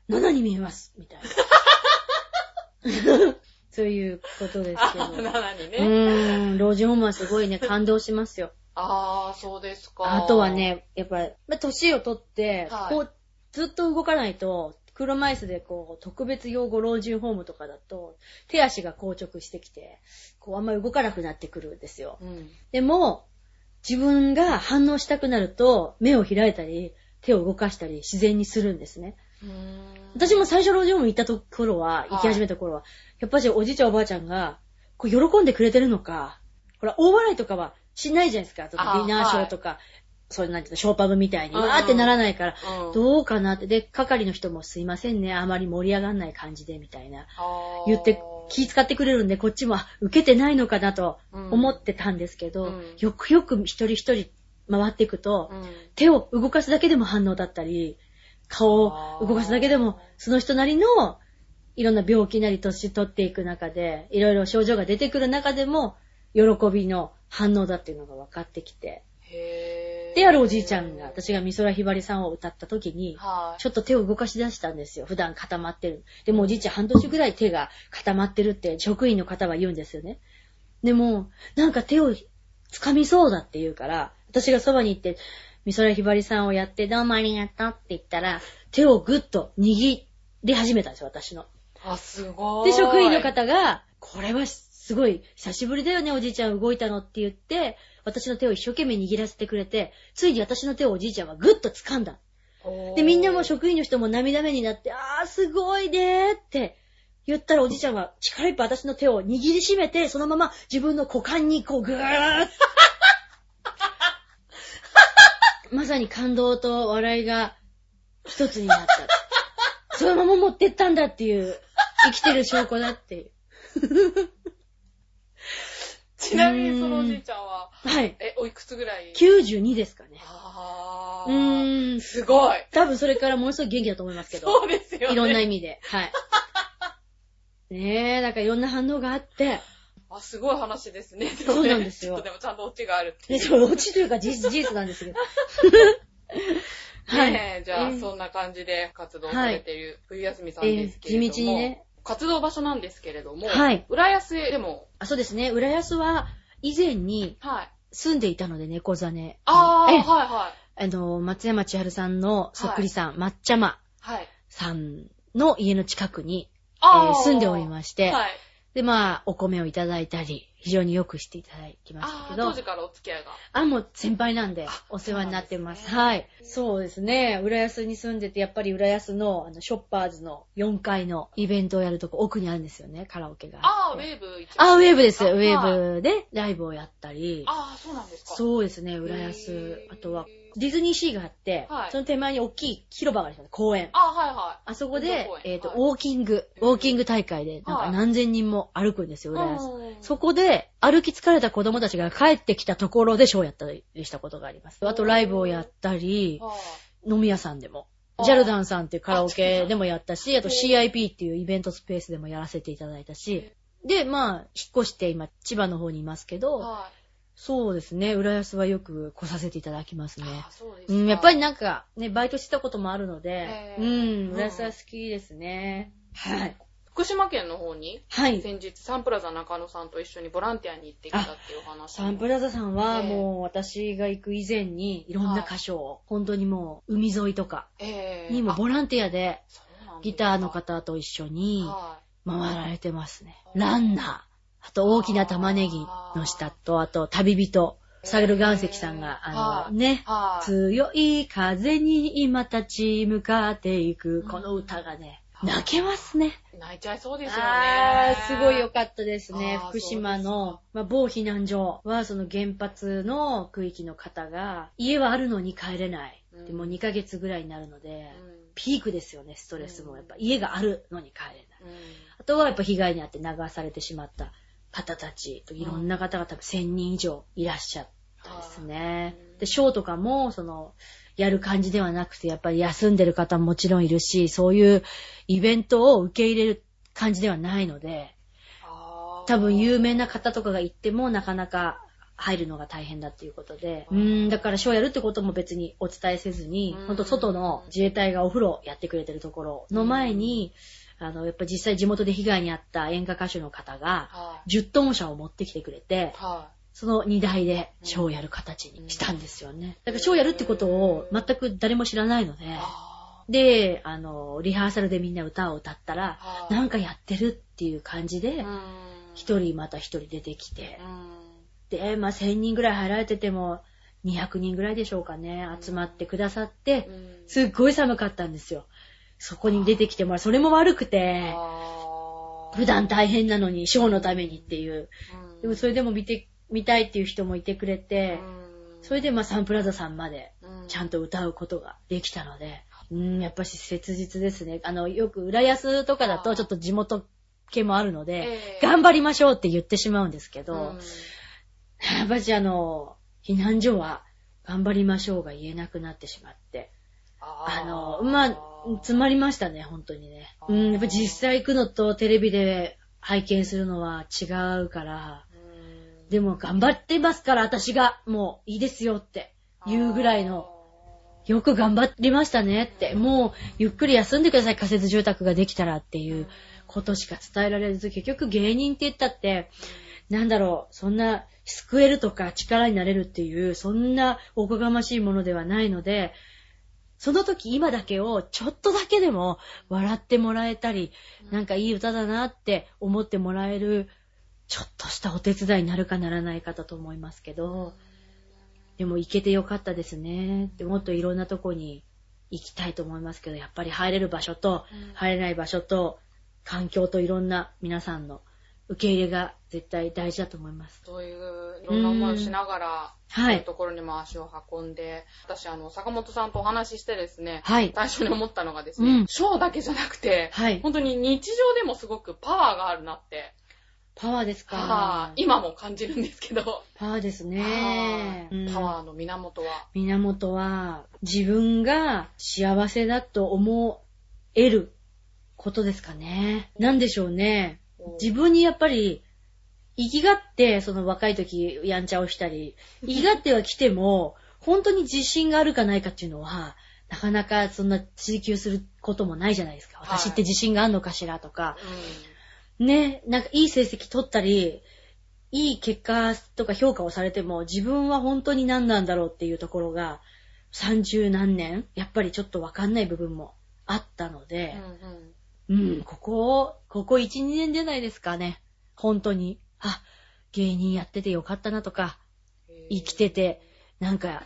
!87 に見えますみたいな。そういうことですけど。あ、なにうね。ーん、老人ホームはすごいね、感動しますよ。あー、そうですか。あとは、ね、やっぱり、まあ年を取って、はいこう、ずっと動かないと、車椅子でこう、特別養護老人ホームとかだと、手足が硬直してきて、こう、あんまり動かなくなってくるんですよ。うん。でも、自分が反応したくなると、目を開いたり、手を動かしたり、自然にするんですね。私も最初老人ホーム行ったと頃は、い行き始めた頃は、やっぱりおじいちゃんおばあちゃんが、こう、喜んでくれてるのか、ほら、大笑いとかはしないじゃないですか。ちょっとディナーショーとか、そういうなんていうの、ショーパブみたいに、うんわーってならないから、うん。どうかなって。で、係の人もすいませんね、あまり盛り上がんない感じで、みたいな。あー。言って、気遣ってくれるんで、こっちも、あ受けてないのかなと思ってたんですけど、うん。よくよく一人一人回っていくと、うん。手を動かすだけでも反応だったり、顔を動かすだけでも、その人なりの、いろんな病気なり年取っていく中で、いろいろ症状が出てくる中でも、喜びの反応だっていうのが分かってきて。へーで、あるおじいちゃんが、私が美空ひばりさんを歌った時に、はい。ちょっと手を動かし出したんですよ。普段固まってる。でもおじいちゃん半年ぐらい手が固まってるって職員の方は言うんですよね。でも、なんか手を掴みそうだって言うから、私がそばに行って、美空ひばりさんをやって、どうもありがとうって言ったら、手をぐっと握り始めたんですよ、私の。あ、すごい。で、職員の方が、これはすごい久しぶりだよね、おじいちゃん動いたのって言って、私の手を一生懸命握らせてくれて、ついに私の手をおじいちゃんはぐっと掴んだ。で、みんなも職員の人も涙目になって、あー、すごいねーって言ったらおじいちゃんは力いっぱい私の手を握りしめて、そのまま自分の股間にこうぐーっまさに感動と笑いが一つになった。そのまま持ってったんだっていう、生きてる証拠だっていう。ちなみにそのおじいちゃんは、はい。え、おいくつぐらい？92ですかね。あうー。ーん。すごい。多分それからものすごい元気だと思いますけど。そうですよね。いろんな意味で。はい。ねえ、なんかいろんな反応があって、あ、すごい話ですね。ねそうなんですよでもちゃんとオチがあるっていう。ね、そう、オチというか事実、事実なんですけど。はい。ねえじゃあ、えーそんな感じで活動されている冬休みさんですけれども、えー地道にね活動場所なんですけれども、はい浦安でも、あ、そうですね。浦安は以前にはい。住んでいたので、猫ザネ。あー、えはいはい。あの、松山千春さんのそっくりさん、抹茶まはい。さんの家の近くに、えあー住んでおりまして、はい。で、まあ、お米をいただいたり、非常によくしていただきましたけど当、時からお付き合いが。あ、もう先輩なんであ、お世話になってます。すねはい。そうですね。浦安に住んでて、やっぱり浦安の、あの、ショッパーズの4階のイベントをやるとこ奥にあるんですよね、カラオケがあー、あって。ウェーブ一番あ、ウェーブです。ウェーブでライブをやったり。あー、そうなんですか。そうですね、浦安あとは、ディズニーシーがあって、はいその手前に大きい広場があるんですよね、公園。あー、はいはい。あそこでえっ、と、はいウォーキング、ウォーキング大会で、なんはいか何千人も歩くんですよ、浦安。うんそこで、歩き疲れた子供たちが帰ってきたところでショーやったりしたことがあります。あと、ライブをやったり、はい飲み屋さんでも。ジャルダンさんっていうカラオケでもやったし、あとへ CIP っていうイベントスペースでもやらせていただいたし、で、まあ、引っ越して今、千葉の方にいますけど、はい。そうですね、浦安はよく来させていただきますね。あーそうですか。うん、やっぱりなんか、ね、バイトしてたこともあるのでへ、うーん、浦安は好きですね。はい。福島県の方に、はい。先日サンプラザ中野さんと一緒にボランティアに行ってきたっていうお話。サンプラザさんはええ。もう私が行く以前にいろんな箇所を、本当にもう海沿いとかええ。にもボランティアでギターの方と一緒には回られてますね。ランナー、あと大きな玉ねぎの下と、あと旅人サグル岩石さんが、あはいの、ね、はい。強い風に今立ち向かっていく、この歌がね、泣けますね。泣いちゃいそうですよね。あー、すごい良かったですね福島の、まあ、某避難所は、その原発の区域の方が、家はあるのに帰れない。うんでもう2ヶ月ぐらいになるので、うんピークですよね、ストレスも。やっぱ家があるのに帰れない。うんあとはやっぱ被害に遭って流されてしまった方たち、いろんな方が多分1000人以上いらっしゃったですね。うん。で、ショーとかも、その、やる感じではなくて、やっぱり休んでる方ももちろんいるし、そういうイベントを受け入れる感じではないので、多分有名な方とかが行ってもなかなか入るのが大変だっていうことで、うーん、だからショーやるってことも別にお伝えせずにうん、ほんと外の自衛隊がお風呂やってくれてるところの前に、あの、やっぱ実際地元で被害に遭った演歌歌手の方が、は10トン車を持ってきてくれてその荷台でショーをやる形にしたんですよね。だからショーをやるってことを全く誰も知らないのでで、あの、リハーサルでみんな歌を歌ったら、なんかやってるっていう感じでう、ん。一人また一人出てきて。う、ん。で、まあ1000人ぐらい入られてても、200人ぐらいでしょうかね、集まってくださって、うん。すっごい寒かったんですよ。そこに出てきてもらう。それも悪くて、普段大変なのに、ショーのためにっていう。うん。でもそれでも見て、見たいっていう人もいてくれて、うん。それでまあサンプラザさんまでうん。ちゃんと歌うことができたので、うん、やっぱし切実ですね。あの、よく浦安とかだとちょっと地元系もあるので、ええ。頑張りましょうって言ってしまうんですけど、うん。やっぱしあの、避難所は頑張りましょうが言えなくなってしまって、あの、まあ、詰まりましたね、本当にね。うん、やっぱ実際行くのとテレビで拝見するのは違うから、うん。でも頑張ってますから、私が、もういいですよって言うぐらいの、よく頑張りましたねって、もうゆっくり休んでください、仮設住宅ができたらっていうことしか伝えられず、結局芸人って言ったって、なんだろう、そんな救えるとか力になれるっていう、そんなおこがましいものではないので、その時今だけをちょっとだけでも笑ってもらえたり、なんかいい歌だなって思ってもらえる、ちょっとしたお手伝いになるかならないかだと思いますけど、でも行けてよかったですね。でもっといろんなとこに行きたいと思いますけど、やっぱり入れる場所とうん入れない場所と環境といろんな皆さんの受け入れが絶対大事だと思います。そういういろんな思いをしながら、はいそういうところにも足を運んで、私、あの、坂本さんとお話ししてですね、はい。最初に思ったのがですね、うんショーだけじゃなくて、はい。本当に日常でもすごくパワーがあるなって、パワーですはかい。今も感じるんですけど、パワーですね。うんパワーの源は。源は自分が幸せだと思えることですかね。なんでしょうね。自分にやっぱり、生きがって、その若い時、やんちゃをしたり、生きがっては来ても、本当に自信があるかないかっていうのは、なかなかそんな追求することもないじゃないですか。はい私って自信があるのかしらとか。うね、なんかいい成績取ったり、いい結果とか評価をされても、自分は本当に何なんだろうっていうところが、30何年、やっぱりちょっとわかんない部分もあったので、ん。うんうん、ここ、ここ1、2年じゃないですかね。本当に。あ、芸人やっててよかったなとか、うん生きてて、なんか、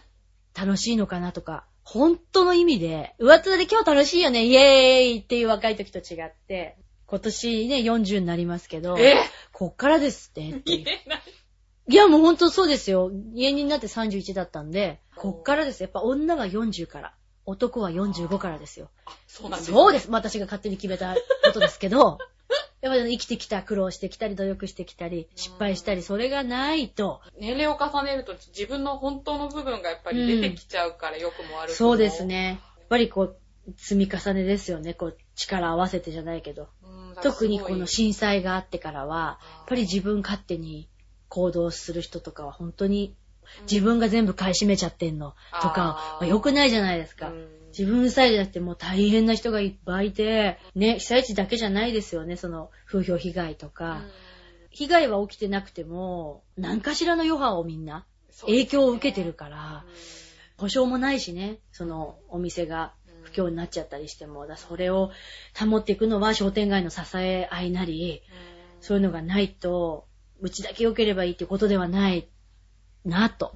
楽しいのかなとか、本当の意味で、上っ面で今日楽しいよね、イエーイっていう若い時と違って、今年ね、40になりますけど、え？こっからですっていう言えない。いや、もうほんとそうですよ。芸人になって31だったんで、こっからです。やっぱ女は40から。男は45からですよ。あ、そうなんです、そうです。私が勝手に決めたことですけど、やっぱり生きてきた、苦労してきたり、努力してきたり、失敗したり、それがないと、年齢を重ねると自分の本当の部分がやっぱり出てきちゃうから良くも悪くも。そうです。ね。やっぱりこう、積み重ねですよね。こう、力合わせてじゃないけど。うん特にこのし震災があってからは、やっぱり自分勝手に行動する人とかは本当に自分が全部買い占めちゃってんの。とか良くないじゃないですか。自分さえじゃなくてもう大変な人がいっぱいいて、ね、被災地だけじゃないですよね、その風評被害とか。被害は起きてなくても、何かしらの余波をみんな影響を受けてるから、保証もないしね、そのお店が不況になっちゃったりしても、だそれを保っていくのは商店街の支え合いなり、そういうのがないと、うちだけ良ければいいってことではないなと。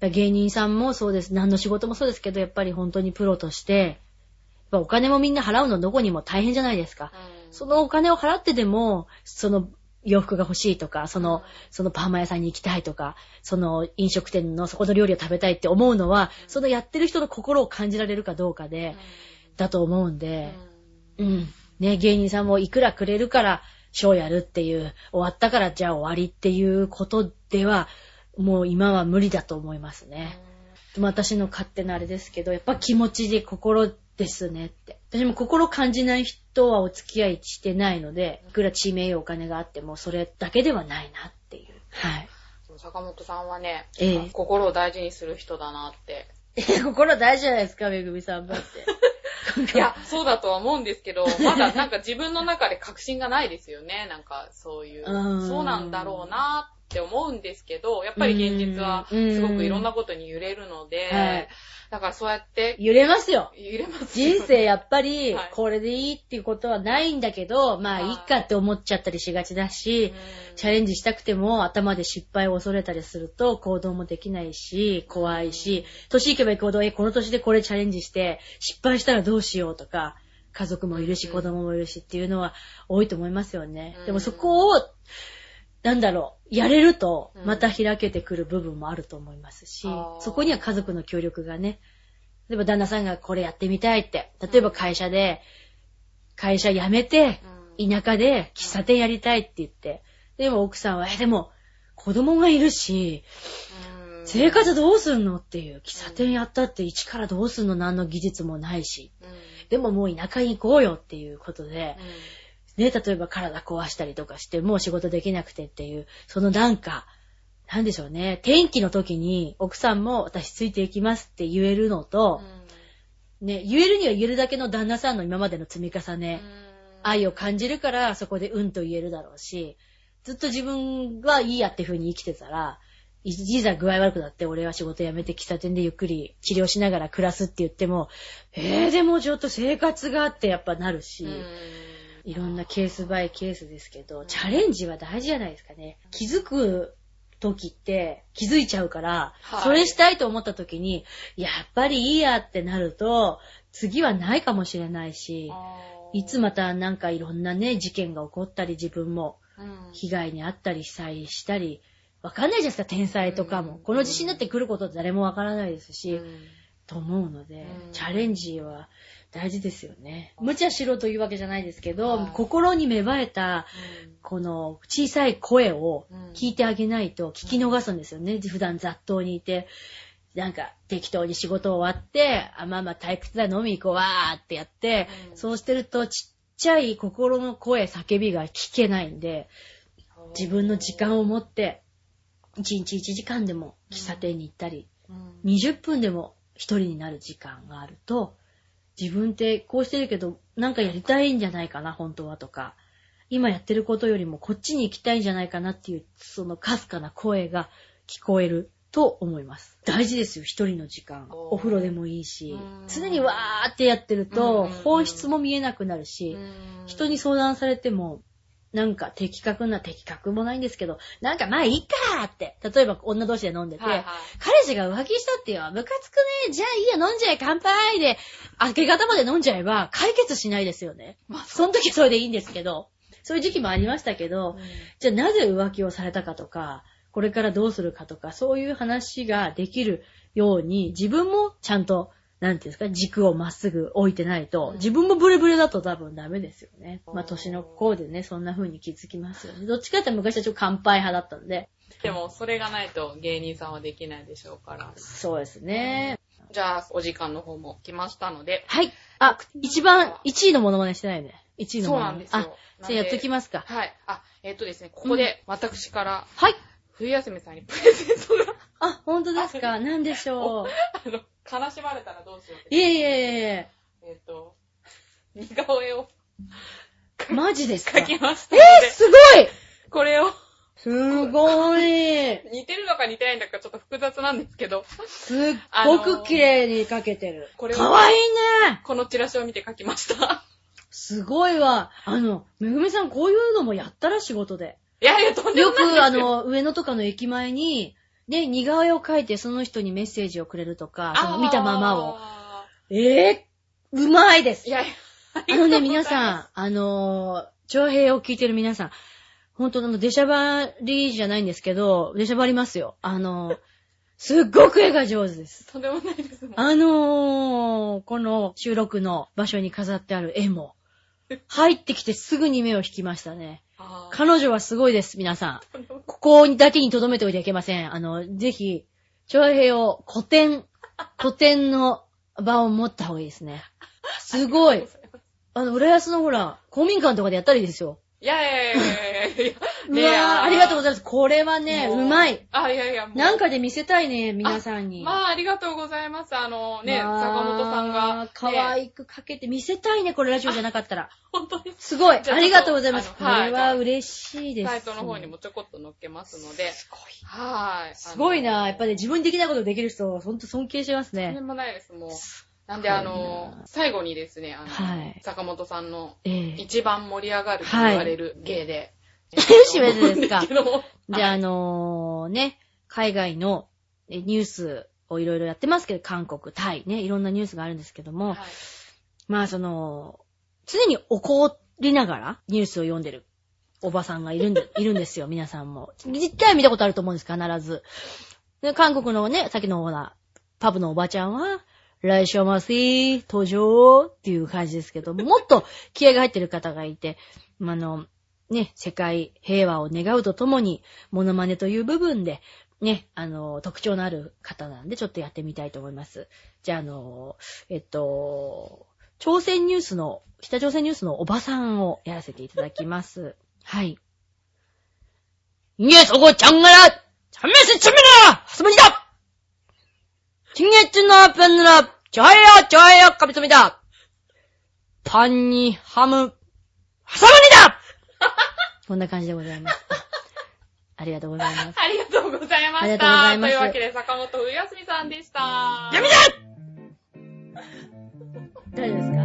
芸人さんもそうです。何の仕事もそうですけど、やっぱり本当にプロとして、お金もみんな払うのどこにも大変じゃないですか。そのお金を払ってでも、その洋服が欲しいとか、その、そのパーマ屋さんに行きたいとか、その飲食店のそこの料理を食べたいって思うのは、そのやってる人の心を感じられるかどうかで、だと思うんで、うん。ね、芸人さんもいくらくれるから、ショーやるっていう、終わったからじゃあ終わりっていうことでは、もう今は無理だと思いますね。私の勝手なあれですけど、やっぱ気持ちで心ですねって。私も心感じない人はお付き合いしてないので、いくら地名お金があっても、それだけではないなっていう。はい。坂本さんはね、ええ心を大事にする人だなって。心大事じゃないですか、めぐみさんだって。いや、そうだとは思うんですけど、まだなんか自分の中で確信がないですよね。なんかそういう、うん。そうなんだろうなって思うんですけど、やっぱり現実はすごくいろんなことに揺れるので、はいだからそうやって揺れますよ。揺れますよね。人生やっぱりはい、これでいいっていうことはないんだけど、まあはい。いいかって思っちゃったりしがちだし、うん。チャレンジしたくても頭で失敗を恐れたりすると行動もできないし、怖いし、年いけばいくほど、え、この年でこれチャレンジして、失敗したらどうしようとか、家族もいるし、うん。子供もいるしっていうのは多いと思いますよね。うん。でもそこを、なんだろう、やれるとうん。また開けてくる部分もあると思いますし、あー。そこには家族の協力がね、例えば旦那さんがこれやってみたいって、例えば会社で、会社辞めて、うん。田舎で喫茶店やりたいって言って、でも奥さんは、え、でも子供がいるし、うん。生活どうすんのっていう、喫茶店やったって一からどうすんの何の技術もないし、うん。でももう田舎に行こうよっていうことで、うんね、例えば体壊したりとかして、もう仕事できなくてっていう、そのなんか、なんでしょうね、天気の時に奥さんも私ついていきますって言えるのと、ね、言えるには言えるだけの旦那さんの今までの積み重ね、愛を感じるからそこでうんと言えるだろうし、ずっと自分はいいやって風に生きてたら、いいざ具合悪くなって俺は仕事辞めて喫茶店でゆっくり治療しながら暮らすって言っても、えー、でもちょっと生活があってやっぱなるし、うんいろんなケースバイケースですけど、チャレンジは大事じゃないですかね。気づく時って気づいちゃうから、はい。それしたいと思った時に、やっぱりいいやってなると、次はないかもしれないし、いつまたなんかいろんなね、事件が起こったり自分もうん。被害に遭ったり被災したり、わかんないじゃないですか、天災とかも。うん。この地震だって来ること誰もわからないですし、うん。と思うので、うん。チャレンジは大事ですよね。無茶しろというわけじゃないですけど、はい。心に芽生えた、この小さい声を聞いてあげないと聞き逃すんですよね。普段雑踏にいて、なんか適当に仕事終わって、あ、まあまあ退屈だ飲み行こうわーってやって、うん。そうしてるとちっちゃい心の声、叫びが聞けないんで、自分の時間を持って、1日1時間でも喫茶店に行ったり、うん。20分でも一人になる時間があると、自分ってこうしてるけど、なんかやりたいんじゃないかな、本当はとか、今やってることよりもこっちに行きたいんじゃないかなっていう、そのかすかな声が聞こえると思います。大事ですよ、一人の時間。お風呂でもいいしうん、常にわーってやってるうん。と、本質も見えなくなるし、人に相談されても、なんか的確な、的確もないんですけど、なんかまあいいかーって、例えば女同士で飲んでて、はいはい。彼氏が浮気したってよ、ムカつくね、じゃあいいよ、飲んじゃえ、乾杯で、明け方まで飲んじゃえば解決しないですよね。まあその時はそれでいいんですけど、そういう時期もありましたけど、じゃあなぜ浮気をされたかとか、これからどうするかとか、そういう話ができるように、自分もちゃんと、なんていうんですか、軸をまっすぐ置いてないと、うん自分もブレブレだと多分ダメですよね。うんまあ年の子でね、そんな風に気づきますよね。どっちかって昔はちょっと乾杯派だったんで。でも、それがないと芸人さんはできないでしょうから。そうですね。じゃあ、お時間の方も来ましたので。はい。あ、一番、1位のモノマネしてないね。1位のそうモノマネ。なんですよ。あ、じゃあやっときますか。はい。あ、えっ、とですね、ここで私から、はい。冬休みさんにプレゼントが、あ、本当ですか？何でしょう？あの、悲しまれたらどうしようって。いえいえいええっ、と、似顔絵を。マジですか？描きましたえー、すごいこれを、すごい似てるのか似てないのかちょっと複雑なんですけど、すっごく綺麗に描けてる。これをかわいいねこのチラシを見て描きました。すごいわ。あの、めぐみさんこういうのもやったら仕事で。いやいや、とんでもよないですくあ、の、上野とかの駅前に、で、似顔絵を描いてその人にメッセージをくれるとか、その見たままを。あええうまいですーい。やいや。あのね、皆さん、あのー、長平を聞いてる皆さん、本当あの、出しゃばりじゃないんですけど、出しゃばりますよ。あのー、すっごく絵が上手です。とんでもないですもん。あのー、この収録の場所に飾ってある絵も、入ってきてすぐに目を引きましたね。彼女はすごいです、皆さん。ここだけに留めておいてはいけません。あの、ぜひ、長平を古典、古典の場を持った方がいいですね。すごい。あの、浦安のほら、公民館とかでやったらいいですよ。いやいやいやいやいやいや。ありがとうございいます。これはね、もうまい。。あ、いやいや、もうなんかで見せたいね、皆さんに。まあ、ありがとうございます。あのね、まあ坂本さんが、ね。可愛くかけて見せたいね、これラジオじゃなかったら。本当に？すごい。あありがとうございます。これは嬉しいです。サイトの方にもちょこっと載っけますので。すごい。はい。すごいな。やっぱり。り自分にできないことできる人、ほんと尊敬しますとんでね。もないです、もう。なんで、あの、最後にですね、あの、はい坂本さんのええ。一番盛り上がると言われる芸で。締めてですか？けどもじゃあ、あのね、海外のえニュースをいろいろやってますけど、韓国、タイね、いろんなニュースがあるんですけども、はいまあその、常に怒りながらニュースを読んでるおばさんがいるんで、いるんですよ、皆さんも。実態見たことあると思うんです、必ず。で韓国のね、さっきのほら、パブのおばちゃんは、来週まし、登場っていう感じですけども、もっと気合が入ってる方がいて、あの、ね、世界平和を願うとともに、モノマネという部分で、ね、あの、特徴のある方なんで、ちょっとやってみたいと思います。じゃあ、あの、えっと、朝鮮ニュースの、北朝鮮ニュースのおばさんをやらせていただきます。はい。이게저거장가라 잠매스참이라 하스문이다 칭예준나 편느라 ちょはよちょはよかみつみだパンにハム、ハサムにだこんな感じでございます。ありがとうございます。ありがとうございました。とい。というわけで、坂本冬休みさんでした。やめて 大丈夫ですか？